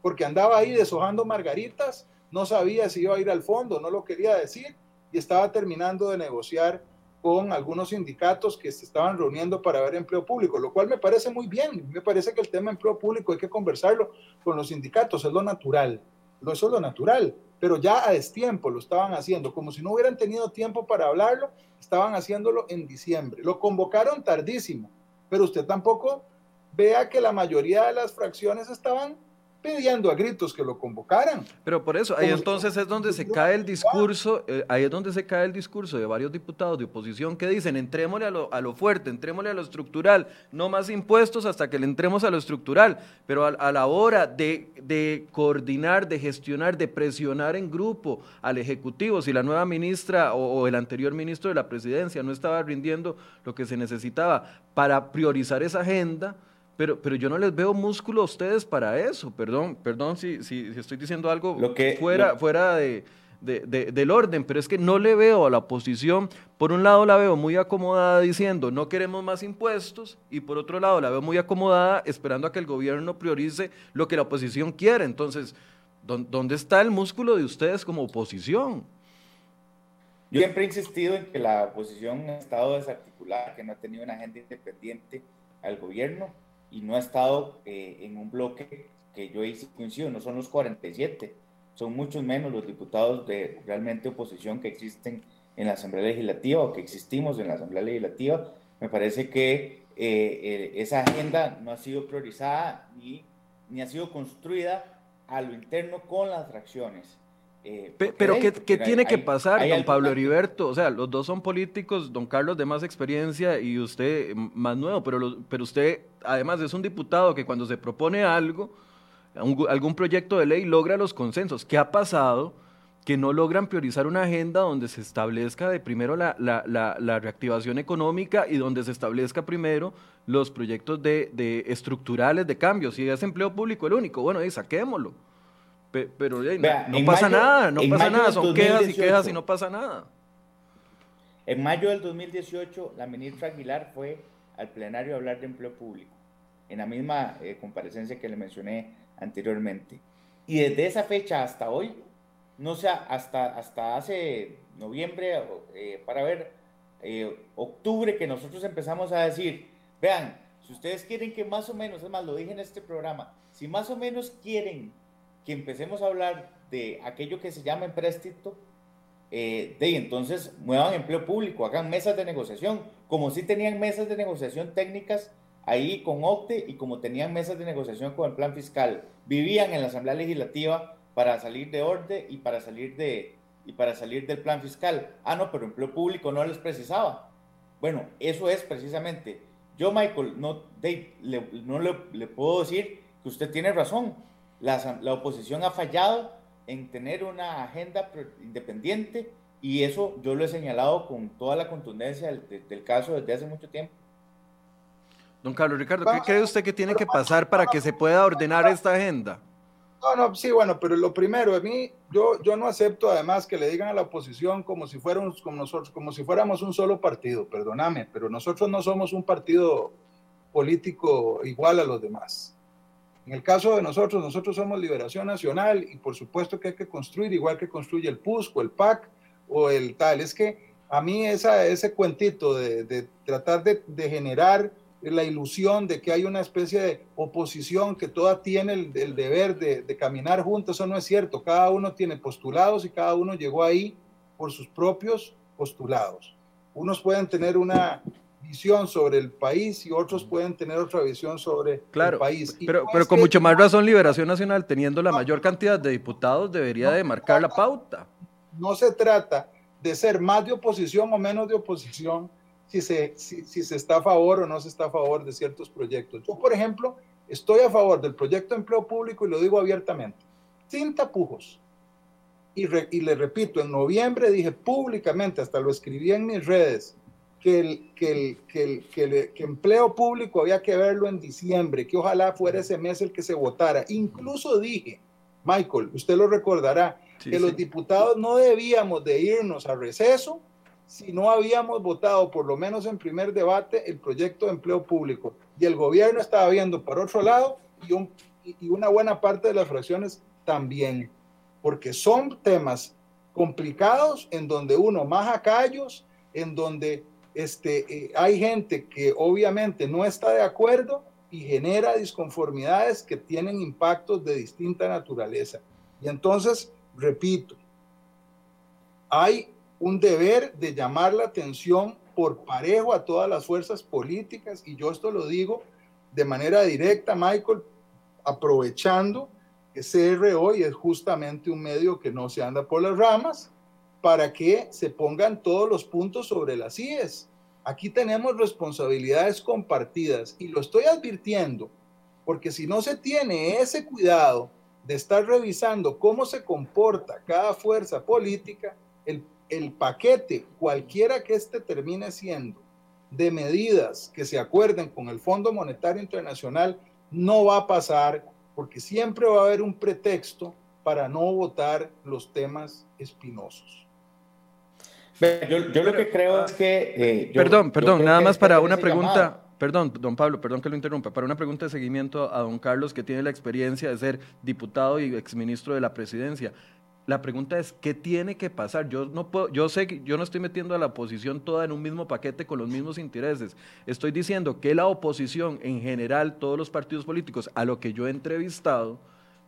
porque andaba ahí deshojando margaritas no sabía si iba a ir al fondo, no lo quería decir y estaba terminando de negociar con algunos sindicatos que se estaban reuniendo para ver empleo público, lo cual me parece muy bien. Me parece que el tema empleo público hay que conversarlo con los sindicatos, es lo natural, eso es lo natural, pero ya a destiempo lo estaban haciendo, como si no hubieran tenido tiempo para hablarlo, estaban haciéndolo en diciembre. Lo convocaron tardísimo, pero usted tampoco vea que la mayoría de las fracciones estaban pidiendo a gritos que lo convocaran. Pero por eso, ahí entonces es donde se cae el discurso, eh, ahí es donde se cae el discurso de varios diputados de oposición que dicen, entrémosle a lo, a lo fuerte, entrémosle a lo estructural, no más impuestos hasta que le entremos a lo estructural, pero a, la hora de, de, coordinar, de gestionar, de presionar en grupo al Ejecutivo, si la nueva ministra o, o el anterior ministro de la presidencia no estaba rindiendo lo que se necesitaba para priorizar esa agenda, pero, pero yo no les veo músculo a ustedes para eso. Perdón, perdón si, si, estoy diciendo algo fuera, fuera de, del orden, pero es que no le veo a la oposición, por un lado la veo muy acomodada diciendo no queremos más impuestos y por otro lado la veo muy acomodada esperando a que el gobierno priorice lo que la oposición quiere. Entonces, ¿dónde está el músculo de ustedes como oposición? Yo siempre he insistido en que la oposición ha estado desarticulada, que no ha tenido una agenda independiente al gobierno y no ha estado eh, en un bloque que yo hice coincido, no son los 47, son muchos menos los diputados de realmente oposición que existen en la Asamblea Legislativa o que existimos en la Asamblea Legislativa. Me parece que eh, esa agenda no ha sido priorizada ni, ni ha sido construida a lo interno con las fracciones. Eh, pero ¿qué, tiene que pasar, don Pablo Heriberto? O sea, los dos son políticos, don Carlos de más experiencia y usted más nuevo, pero, pero usted además es un diputado que cuando se propone algo, algún proyecto de ley, logra los consensos. ¿Qué ha pasado? que no logran priorizar una agenda donde se establezca de primero la, la, reactivación económica y donde se establezca primero los proyectos de, de estructurales de cambios. Si es empleo público el único, bueno, ahí saquémoslo pero no, pasa nada, no pasa nada, son quejas y quejas y no pasa nada. En mayo del 2018, la ministra Aguilar fue al plenario a hablar de empleo público, en la misma eh, comparecencia que le mencioné anteriormente. Y desde esa fecha hasta hoy, no sé, hasta, hasta hace noviembre, eh, para ver, eh, octubre, que nosotros empezamos a decir, vean, si ustedes quieren que más o menos, es más, lo dije en este programa, si más o menos quieren que empecemos a hablar de aquello que se llama empréstito, eh, de entonces muevan empleo público, hagan mesas de negociación, como si tenían mesas de negociación técnicas ahí con OCTE y como tenían mesas de negociación con el plan fiscal, vivían en la Asamblea Legislativa para salir de orden y para salir de y para salir del plan fiscal. Ah, no, pero empleo público no les precisaba. Bueno, eso es precisamente. Yo, Michael, no, no le, le puedo decir que usted tiene razón la, la oposición ha fallado en tener una agenda independiente y eso yo lo he señalado con toda la contundencia del, caso desde hace mucho tiempo. Don Carlos Ricardo, ¿qué cree usted que tiene que pasar para que se pueda ordenar esta agenda? No, no, sí, bueno, pero lo primero, a mí, yo, yo no acepto además que le digan a la oposición como si, fuéramos, como, nosotros, como si fuéramos un solo partido, perdóname, pero nosotros no somos un partido político igual a los demás. En el caso de nosotros, nosotros somos Liberación Nacional y por supuesto que hay que construir igual que construye el PUSC o el PAC o el tal. Es que a mí ese cuentito de, tratar de, generar la ilusión de que hay una especie de oposición que toda tiene el, deber de, caminar juntos, eso no es cierto. Cada uno tiene postulados y cada uno llegó ahí por sus propios postulados. Unos pueden tener una, visión sobre el país y otros pueden tener otra visión sobre el país. pero, pero con mucho más razón Liberación Nacional, teniendo la mayor cantidad de diputados, debería de marcar la pauta. No se trata de ser más de oposición o menos de oposición si se, si, se está a favor o no se está a favor de ciertos proyectos. Yo, por ejemplo, estoy a favor del proyecto de empleo público y lo digo abiertamente, sin tapujos. Y, y le repito, en noviembre dije públicamente, hasta lo escribí en mis redes, que el, que, el, que, el, que, que, empleo público había que verlo en diciembre, que ojalá fuera ese mes el que se votara. Incluso dije, Michael, usted lo recordará, que los diputados no debíamos de irnos a receso si no habíamos votado, por lo menos en primer debate, el proyecto de empleo público. Y el gobierno estaba viendo para otro lado y, un, y una buena parte de las fracciones también, porque son temas complicados en donde uno más a callos, en donde este, eh, hay gente que obviamente no está de acuerdo y genera disconformidades que tienen impactos de distinta naturaleza. Y entonces, repito, hay un deber de llamar la atención por parejo a todas las fuerzas políticas, y yo esto lo digo de manera directa, Michael, aprovechando que CR hoy es justamente un medio que no se anda por las ramas, para que se pongan todos los puntos sobre las IES. Aquí tenemos responsabilidades compartidas y lo estoy advirtiendo, porque si no se tiene ese cuidado de estar revisando cómo se comporta cada fuerza política, el, el paquete, cualquiera que éste termine siendo, de medidas que se acuerden con el Fondo Monetario Internacional, no va a pasar porque siempre va a haber un pretexto para no votar los temas espinosos. Yo, lo que creo es que... Eh, perdón, perdón, nada más para una pregunta. Perdón, don Pablo, perdón que lo interrumpa. Para una pregunta de seguimiento a don Carlos, que tiene la experiencia de ser diputado y exministro de la presidencia. La pregunta es, ¿qué tiene que pasar? Yo no puedo, yo sé que yo no estoy metiendo a la oposición toda en un mismo paquete con los mismos intereses. Estoy diciendo que la oposición en general, todos los partidos políticos a lo que yo he entrevistado,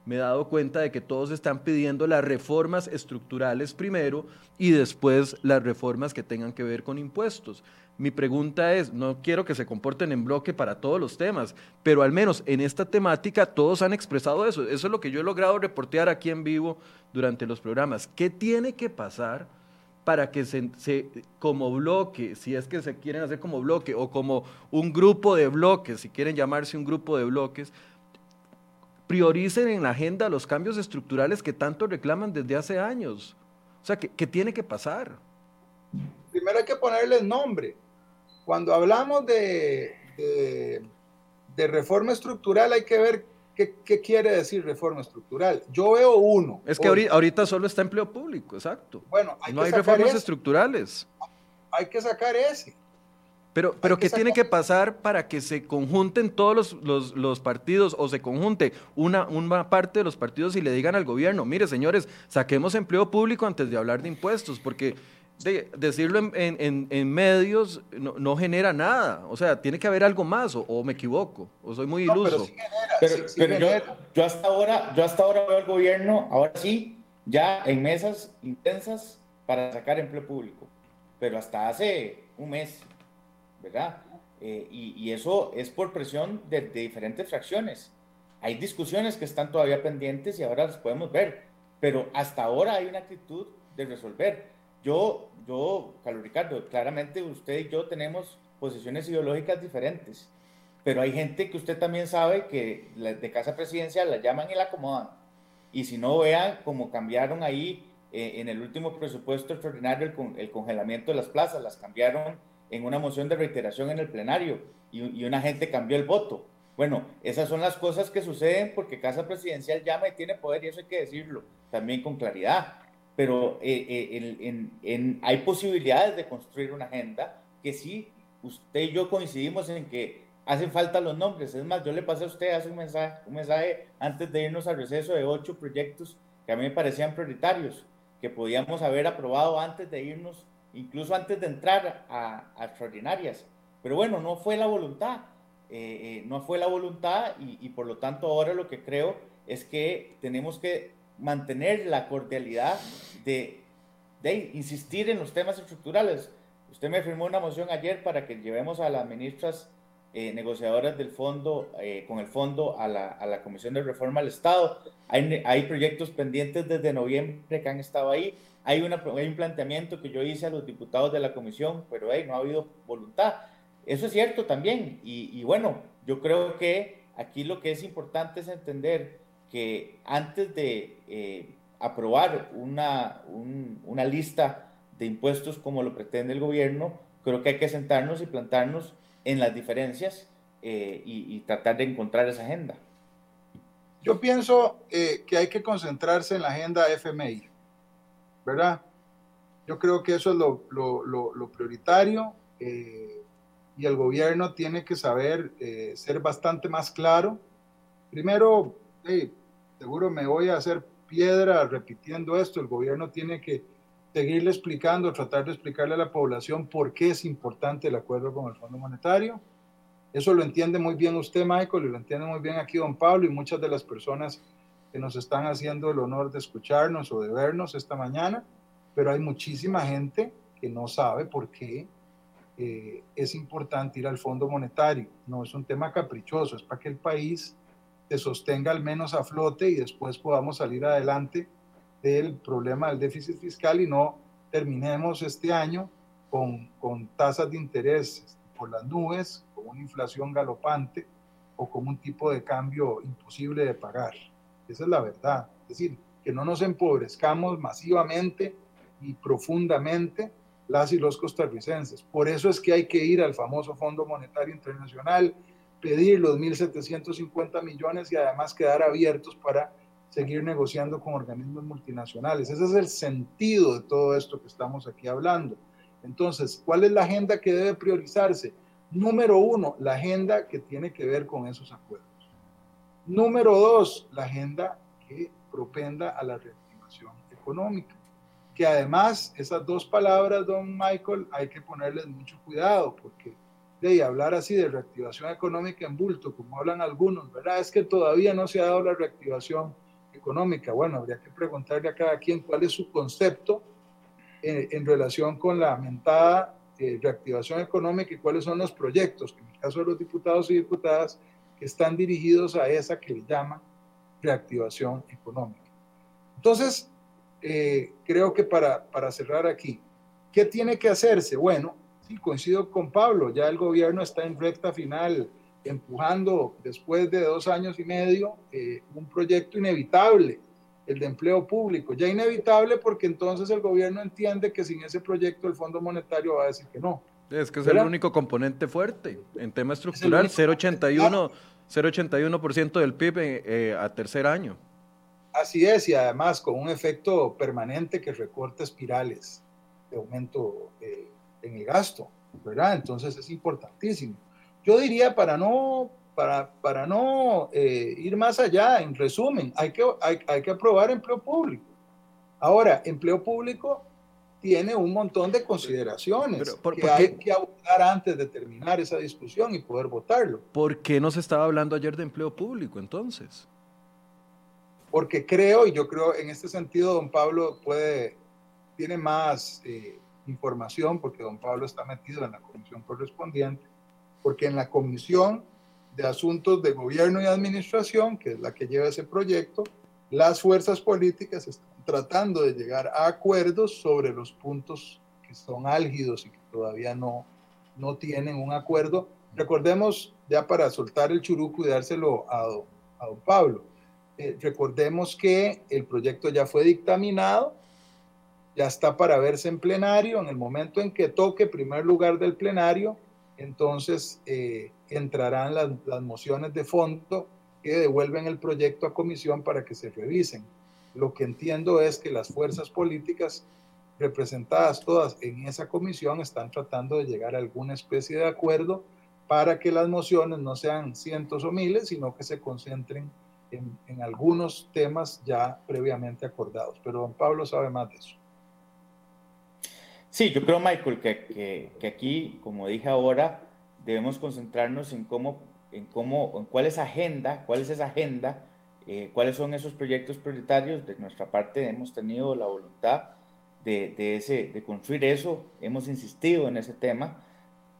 me he dado cuenta de que todos están pidiendo las reformas estructurales primero y después las reformas que tengan que ver con impuestos. Mi pregunta es, no quiero que se comporten en bloque para todos los temas, pero al menos en esta temática todos han expresado eso. Eso es lo que yo he logrado reportear aquí en vivo durante los programas. ¿Qué tiene que pasar para que se, como bloque, si es que se quieren hacer como bloque o como un grupo de bloques, si quieren llamarse un grupo de bloques, prioricen en la agenda los cambios estructurales que tanto reclaman desde hace años. O sea, ¿qué, tiene que pasar? Primero hay que ponerle nombre. Cuando hablamos de, de, reforma estructural hay que ver qué, qué, quiere decir reforma estructural. Yo veo uno. Es que ahorita, solo está empleo público, exacto. Bueno, no hay reformas estructurales. Hay que sacar ese. Pero, pero ¿qué tiene que pasar para que se conjunten todos los, partidos o se conjunte una, una, parte de los partidos y le digan al gobierno, mire señores, saquemos empleo público antes de hablar de impuestos? Porque decirlo en, medios no, genera nada. O sea, tiene que haber algo más o, me equivoco o soy muy iluso. pero, yo, hasta ahora, yo hasta ahora veo al gobierno, ahora sí, ya en mesas intensas para sacar empleo público. Pero hasta hace un mes ¿verdad? Eh, y, eso es por presión de, diferentes fracciones. Hay discusiones que están todavía pendientes y ahora las podemos ver, pero hasta ahora hay una actitud de resolver. Yo, yo, Carlos Ricardo, claramente usted y yo tenemos posiciones ideológicas diferentes, pero hay gente que usted también sabe que de Casa Presidencial la llaman y la acomodan. Y si no, vean cómo cambiaron ahí eh, en el último presupuesto extraordinario el congelamiento de las plazas, las cambiaron en una moción de reiteración en el plenario y, una gente cambió el voto. Bueno, esas son las cosas que suceden porque Casa Presidencial llama y tiene poder y eso hay que decirlo también con claridad. Pero eh, eh, hay posibilidades de construir una agenda que sí, usted y yo coincidimos en que hacen falta los nombres. Es más, yo le pasé a usted hace un mensaje, un mensaje antes de irnos al receso de ocho proyectos que a mí me parecían prioritarios, que podíamos haber aprobado antes de irnos incluso antes de entrar a, extraordinarias. Pero bueno, no fue la voluntad, eh, eh, no fue la voluntad y, por lo tanto ahora lo que creo es que tenemos que mantener la cordialidad de, de insistir en los temas estructurales. Usted me firmó una moción ayer para que llevemos a las ministras eh, negociadoras del fondo, con el fondo a la, a la, Comisión de Reforma del Estado. Hay, hay proyectos pendientes desde noviembre que han estado ahí. Hay, una, un planteamiento que yo hice a los diputados de la comisión, pero hey, no ha habido voluntad. Eso es cierto también. Y, bueno, yo creo que aquí lo que es importante es entender que antes de eh, aprobar una, una lista de impuestos como lo pretende el gobierno, creo que hay que sentarnos y plantarnos en las diferencias eh, y, tratar de encontrar esa agenda. Yo pienso eh, que hay que concentrarse en la agenda FMI. ¿verdad? Yo creo que eso es lo, lo, lo, prioritario eh, y el gobierno tiene que saber ser bastante más claro. Primero, seguro me voy a hacer piedra repitiendo esto, el gobierno tiene que seguirle explicando, tratar de explicarle a la población por qué es importante el acuerdo con el Fondo Monetario. Eso lo entiende muy bien usted, Michael, y lo entiende muy bien aquí don Pablo y muchas de las personas que nos están haciendo el honor de escucharnos o de vernos esta mañana, pero hay muchísima gente que no sabe por qué eh, es importante ir al Fondo Monetario. No es un tema caprichoso, es para que el país se sostenga al menos a flote y después podamos salir adelante del problema del déficit fiscal y no terminemos este año con, con tasas de interés por las nubes, con una inflación galopante o con un tipo de cambio imposible de pagar. Esa es la verdad. Es decir, que no nos empobrezcamos masivamente y profundamente las y los costarricenses. Por eso es que hay que ir al famoso Fondo Monetario Internacional, pedir los 1.750 millones y además quedar abiertos para seguir negociando con organismos multinacionales. Ese es el sentido de todo esto que estamos aquí hablando. Entonces, ¿cuál es la agenda que debe priorizarse? Número uno, la agenda que tiene que ver con esos acuerdos. Número dos, la agenda que propenda a la reactivación económica. Que además, esas dos palabras, don Michael, hay que ponerles mucho cuidado, porque de hablar así de reactivación económica en bulto, como hablan algunos, ¿verdad? Es que todavía no se ha dado la reactivación económica. Bueno, habría que preguntarle a cada quien cuál es su concepto eh, en relación con la mentada eh, reactivación económica y cuáles son los proyectos, en el caso de los diputados y diputadas, que están dirigidos a esa que le llama reactivación económica. Entonces, eh, creo que para, para cerrar aquí, ¿qué tiene que hacerse? Bueno, sí, coincido con Pablo, ya el gobierno está en recta final empujando después de dos años y medio eh, un proyecto inevitable, el de empleo público. Ya inevitable porque entonces el gobierno entiende que sin ese proyecto el Fondo Monetario va a decir que no. Es que es el único componente fuerte en tema estructural, 0,81 0,81% del PIB eh, a tercer año. Así es, y además con un efecto permanente que recorta espirales de aumento eh, en el gasto, ¿verdad? Entonces es importantísimo. Yo diría, para no, para, para no eh, ir más allá, en resumen, hay que, hay, hay que aprobar empleo público. Ahora, empleo público tiene un montón de consideraciones que hay que abordar antes de terminar esa discusión y poder votarlo. ¿Por qué no se estaba hablando ayer de empleo público entonces? Porque creo, y yo creo en este sentido, don Pablo puede, tiene más eh, información, porque don Pablo está metido en la comisión correspondiente, porque en la Comisión de Asuntos de Gobierno y Administración, que es la que lleva ese proyecto, las fuerzas políticas están tratando de llegar a acuerdos sobre los puntos que son álgidos y que todavía no, no tienen un acuerdo. Recordemos, ya para soltar el churuco y dárselo a don, a don Pablo, eh, recordemos que el proyecto ya fue dictaminado, ya está para verse en plenario, en el momento en que toque primer lugar del plenario, entonces eh, entrarán las, mociones de fondo que devuelven el proyecto a comisión para que se revisen. Lo que entiendo es que las fuerzas políticas representadas todas en esa comisión están tratando de llegar a alguna especie de acuerdo para que las mociones no sean cientos o miles, sino que se concentren en, en algunos temas ya previamente acordados. Pero don Pablo sabe más de eso. Sí, yo creo, Michael, que, que, aquí, como dije ahora, debemos concentrarnos en cómo, en cómo, en cuál es agenda, cuál es esa agenda, eh, cuáles son esos proyectos prioritarios. De nuestra parte hemos tenido la voluntad de, de, ese, de construir eso, hemos insistido en ese tema.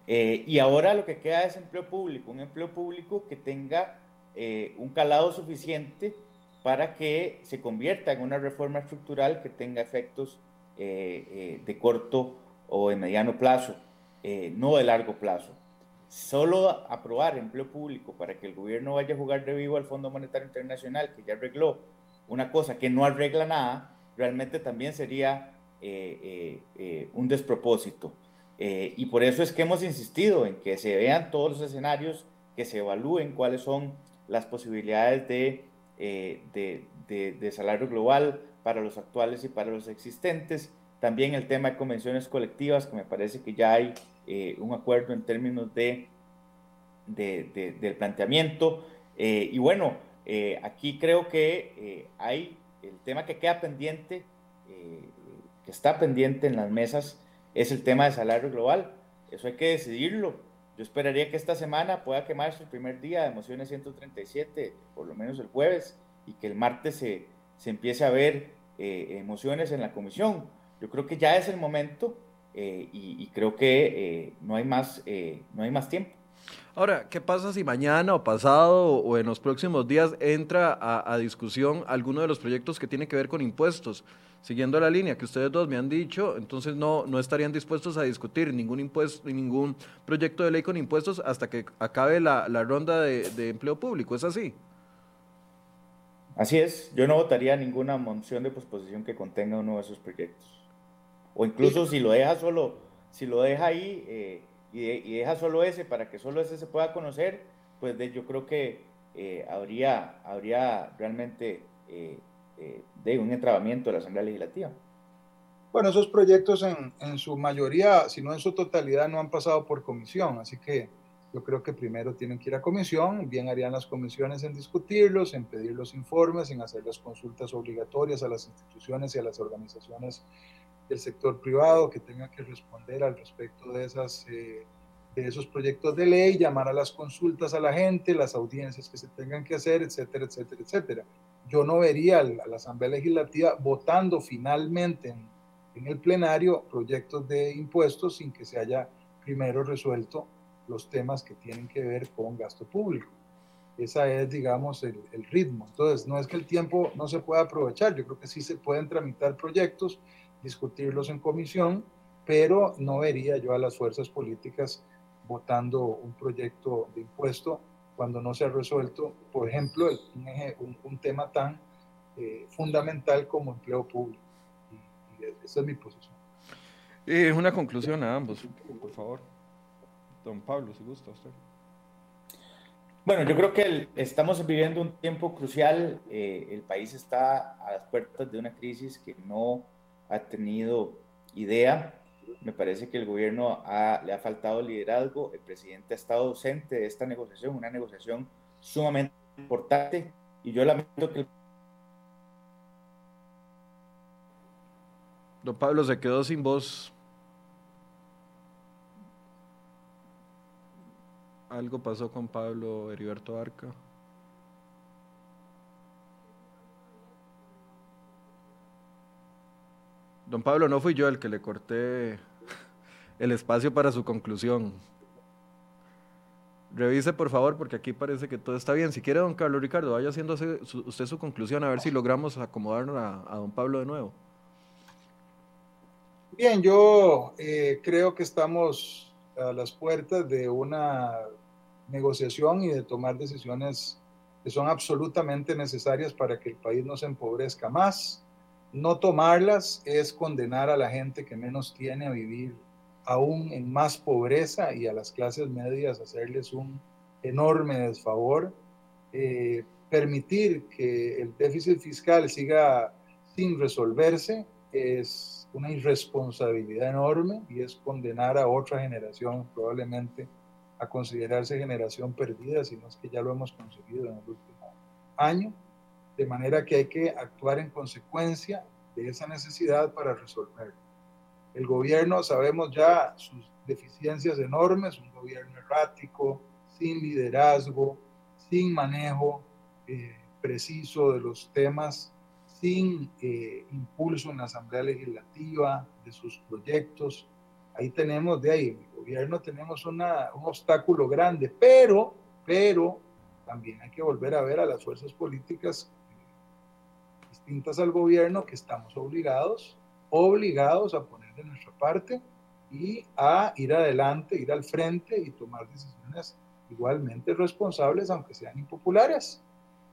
Eh, y ahora lo que queda es empleo público, un empleo público que tenga eh, un calado suficiente para que se convierta en una reforma estructural que tenga efectos de corto o de mediano plazo, eh, no de largo plazo. Solo aprobar empleo público para que el gobierno vaya a jugar de vivo al Fondo Monetario Internacional, que ya arregló una cosa que no arregla nada, realmente también sería un despropósito. y por eso es que hemos insistido en que se vean todos los escenarios, que se evalúen cuáles son las posibilidades de, de, de, de salario global, para los actuales y para los existentes. También el tema de convenciones colectivas, que me parece que ya hay eh, un acuerdo en términos de, de, del planteamiento. Eh, y bueno, eh, aquí creo que hay el tema que queda pendiente, que está pendiente en las mesas, es el tema de salario global. Eso hay que decidirlo. Yo esperaría que esta semana pueda quemarse el primer día de mociones 137, por lo menos el jueves, y que el martes se, se empiece a ver eh, emociones en la comisión. Yo creo que ya es el momento eh, y, creo que eh, no, hay más, no hay más tiempo. Ahora, ¿qué pasa si mañana o pasado o en los próximos días entra a, discusión alguno de los proyectos que tiene que ver con impuestos? Siguiendo la línea que ustedes dos me han dicho, entonces no, no estarían dispuestos a discutir ningún impuesto, ningún proyecto de ley con impuestos hasta que acabe la, la ronda de, de empleo público. ¿Es así? Así es, yo no votaría ninguna moción de posposición que contenga uno de esos proyectos. O incluso si lo deja solo, si lo deja ahí eh, y, deja solo ese para que solo ese se pueda conocer, pues de, yo creo que eh, habría, habría realmente eh, de un entrabamiento de la Asamblea Legislativa. Bueno, esos proyectos en, en su mayoría, si no en su totalidad, no han pasado por comisión, así que yo creo que primero tienen que ir a comisión, bien harían las comisiones en discutirlos, en pedir los informes, en hacer las consultas obligatorias a las instituciones y a las organizaciones del sector privado que tengan que responder al respecto de, esas, eh, de esos proyectos de ley, llamar a las consultas a la gente, las audiencias que se tengan que hacer, etcétera, etcétera, etcétera. yo no vería a la Asamblea Legislativa votando finalmente en, en el plenario proyectos de impuestos sin que se haya primero resuelto los temas que tienen que ver con gasto público. Esa es, digamos, el, el, ritmo. Entonces, no es que el tiempo no se pueda aprovechar, yo creo que sí se pueden tramitar proyectos, discutirlos en comisión, pero no vería yo a las fuerzas políticas votando un proyecto de impuesto cuando no se ha resuelto, por ejemplo, un, un, tema tan eh, fundamental como empleo público. Y, y esa es mi posición. Eh, una conclusión a ambos, por favor. Don Pablo, si gusta usted. Bueno, yo creo que estamos viviendo un tiempo crucial. Eh, el país está a las puertas de una crisis que no ha tenido idea. Me parece que el gobierno le ha faltado liderazgo. El presidente ha estado ausente de esta negociación, una negociación sumamente importante. Y yo lamento que. Don Pablo se quedó sin voz. Algo pasó con Pablo Heriberto Arca. Don Pablo, no fui yo el que le corté el espacio para su conclusión. Revise por favor, porque aquí parece que todo está bien. Si quiere, don Carlos Ricardo, vaya haciendo usted su conclusión, a ver si logramos acomodarnos a, a don Pablo de nuevo. Bien, yo eh, creo que estamos a las puertas de una negociación y de tomar decisiones que son absolutamente necesarias para que el país no se empobrezca más. No tomarlas es condenar a la gente que menos tiene a vivir aún en más pobreza y a las clases medias hacerles un enorme desfavor. Eh, permitir que el déficit fiscal siga sin resolverse es una irresponsabilidad enorme y es condenar a otra generación probablemente a considerarse generación perdida, sino es que ya lo hemos conseguido en el último año, de manera que hay que actuar en consecuencia de esa necesidad para resolverlo. El gobierno, sabemos ya sus deficiencias enormes, un gobierno errático, sin liderazgo, sin manejo eh, preciso de los temas, sin eh, impulso en la Asamblea Legislativa de sus proyectos. Ahí tenemos de ahí gobierno tenemos una, un obstáculo grande, pero, pero también hay que volver a ver a las fuerzas políticas distintas al gobierno que estamos obligados, obligados a poner de nuestra parte y a ir adelante, ir al frente y tomar decisiones igualmente responsables, aunque sean impopulares.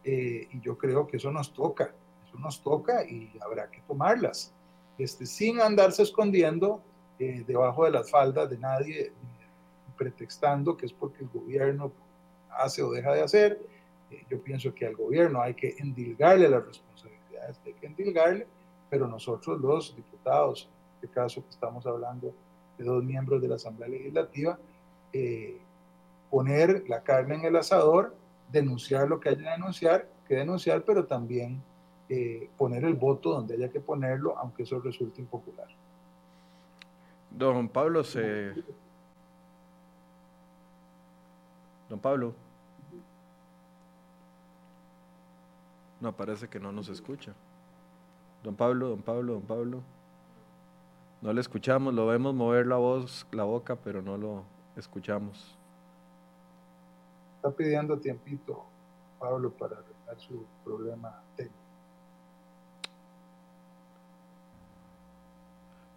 Eh, y yo creo que eso nos toca, eso nos toca y habrá que tomarlas, este, sin andarse escondiendo eh, debajo de las faldas de nadie, pretextando que es porque el gobierno hace o deja de hacer. Eh, yo pienso que al gobierno hay que endilgarle las responsabilidades hay que endilgarle, pero nosotros los diputados, en este caso que estamos hablando de dos miembros de la Asamblea Legislativa, eh, poner la carne en el asador, denunciar lo que haya que denunciar, que denunciar, pero también poner el voto donde haya que ponerlo, aunque eso resulte impopular. Don Pablo se... Don Pablo. No, parece que no nos escucha. Don Pablo, don Pablo, don Pablo. No le escuchamos, lo vemos mover la voz, la boca, pero no lo escuchamos. Está pidiendo tiempito, Pablo, para arreglar su problema técnico.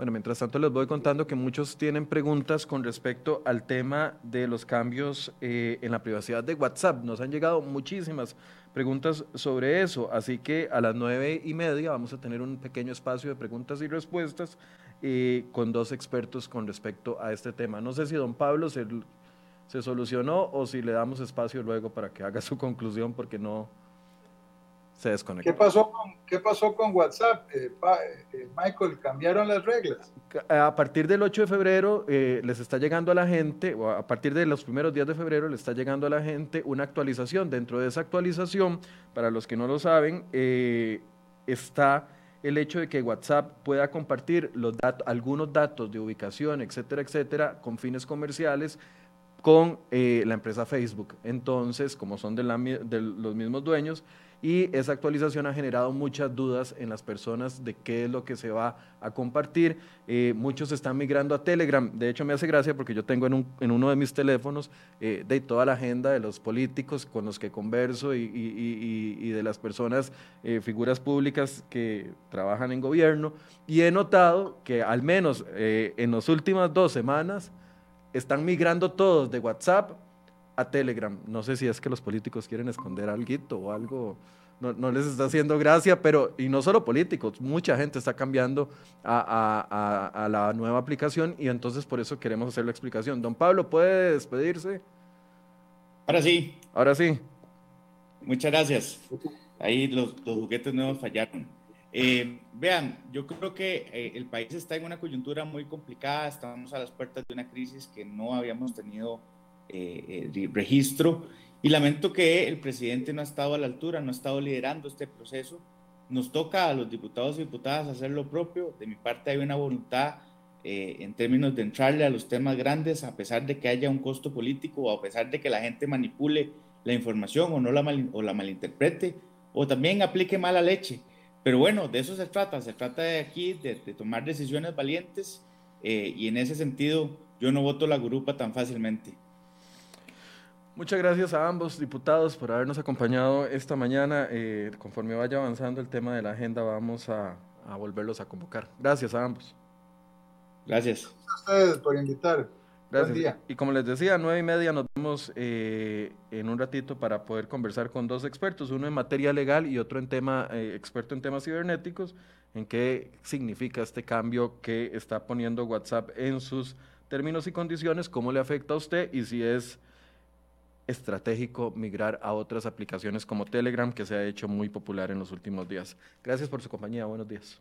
Bueno, mientras tanto les voy contando que muchos tienen preguntas con respecto al tema de los cambios eh, en la privacidad de WhatsApp. Nos han llegado muchísimas preguntas sobre eso, así que a las nueve y media vamos a tener un pequeño espacio de preguntas y respuestas eh, con dos expertos con respecto a este tema. No sé si don Pablo se, se solucionó o si le damos espacio luego para que haga su conclusión porque no, se desconectó. ¿Qué pasó con, qué pasó con WhatsApp, eh, eh, Michael? ¿Cambiaron las reglas? A partir del 8 de febrero eh, les está llegando a la gente, o a partir de los primeros días de febrero les está llegando a la gente una actualización. Dentro de esa actualización, para los que no lo saben, está el hecho de que WhatsApp pueda compartir los datos, algunos datos de ubicación, etcétera, etcétera, con fines comerciales con eh, la empresa Facebook. Entonces, como son de, de los mismos dueños, y esa actualización ha generado muchas dudas en las personas de qué es lo que se va a compartir. Eh, muchos están migrando a Telegram. De hecho, me hace gracia porque yo tengo en, un, en uno de mis teléfonos eh, de toda la agenda de los políticos con los que converso y, y, y, de las personas, eh, figuras públicas que trabajan en gobierno. Y he notado que al menos en las últimas dos semanas están migrando todos de WhatsApp a Telegram. No sé si es que los políticos quieren esconder algo o algo, no, les está haciendo gracia, pero, y no solo políticos, mucha gente está cambiando a, la nueva aplicación y entonces por eso queremos hacer la explicación. Don Pablo, ¿puede despedirse? Ahora sí. Ahora sí. Muchas gracias. Ahí los, juguetes nuevos fallaron. Eh, vean, yo creo que eh, el país está en una coyuntura muy complicada, estamos a las puertas de una crisis que no habíamos tenido registro y lamento que el presidente no ha estado a la altura, no ha estado liderando este proceso. Nos toca a los diputados y diputadas hacer lo propio. De mi parte hay una voluntad eh, en términos de entrarle a los temas grandes, a pesar de que haya un costo político o a pesar de que la gente manipule la información o no la, o la malinterprete o también aplique mala leche. Pero bueno, de eso se trata. Se trata de aquí de, tomar decisiones valientes eh, y en ese sentido yo no voto la grupa tan fácilmente. Muchas gracias a ambos diputados por habernos acompañado esta mañana. Eh, conforme vaya avanzando el tema de la agenda, vamos a, volverlos a convocar. Gracias a ambos. Gracias. a ustedes por invitar. Gracias. Y como les decía, a nueve y media nos vemos eh, en un ratito para poder conversar con dos expertos, uno en materia legal y otro en tema, eh, experto en temas cibernéticos, en qué significa este cambio que está poniendo WhatsApp en sus términos y condiciones, cómo le afecta a usted y si es estratégico migrar a otras aplicaciones como Telegram, que se ha hecho muy popular en los últimos días. Gracias por su compañía. Buenos días.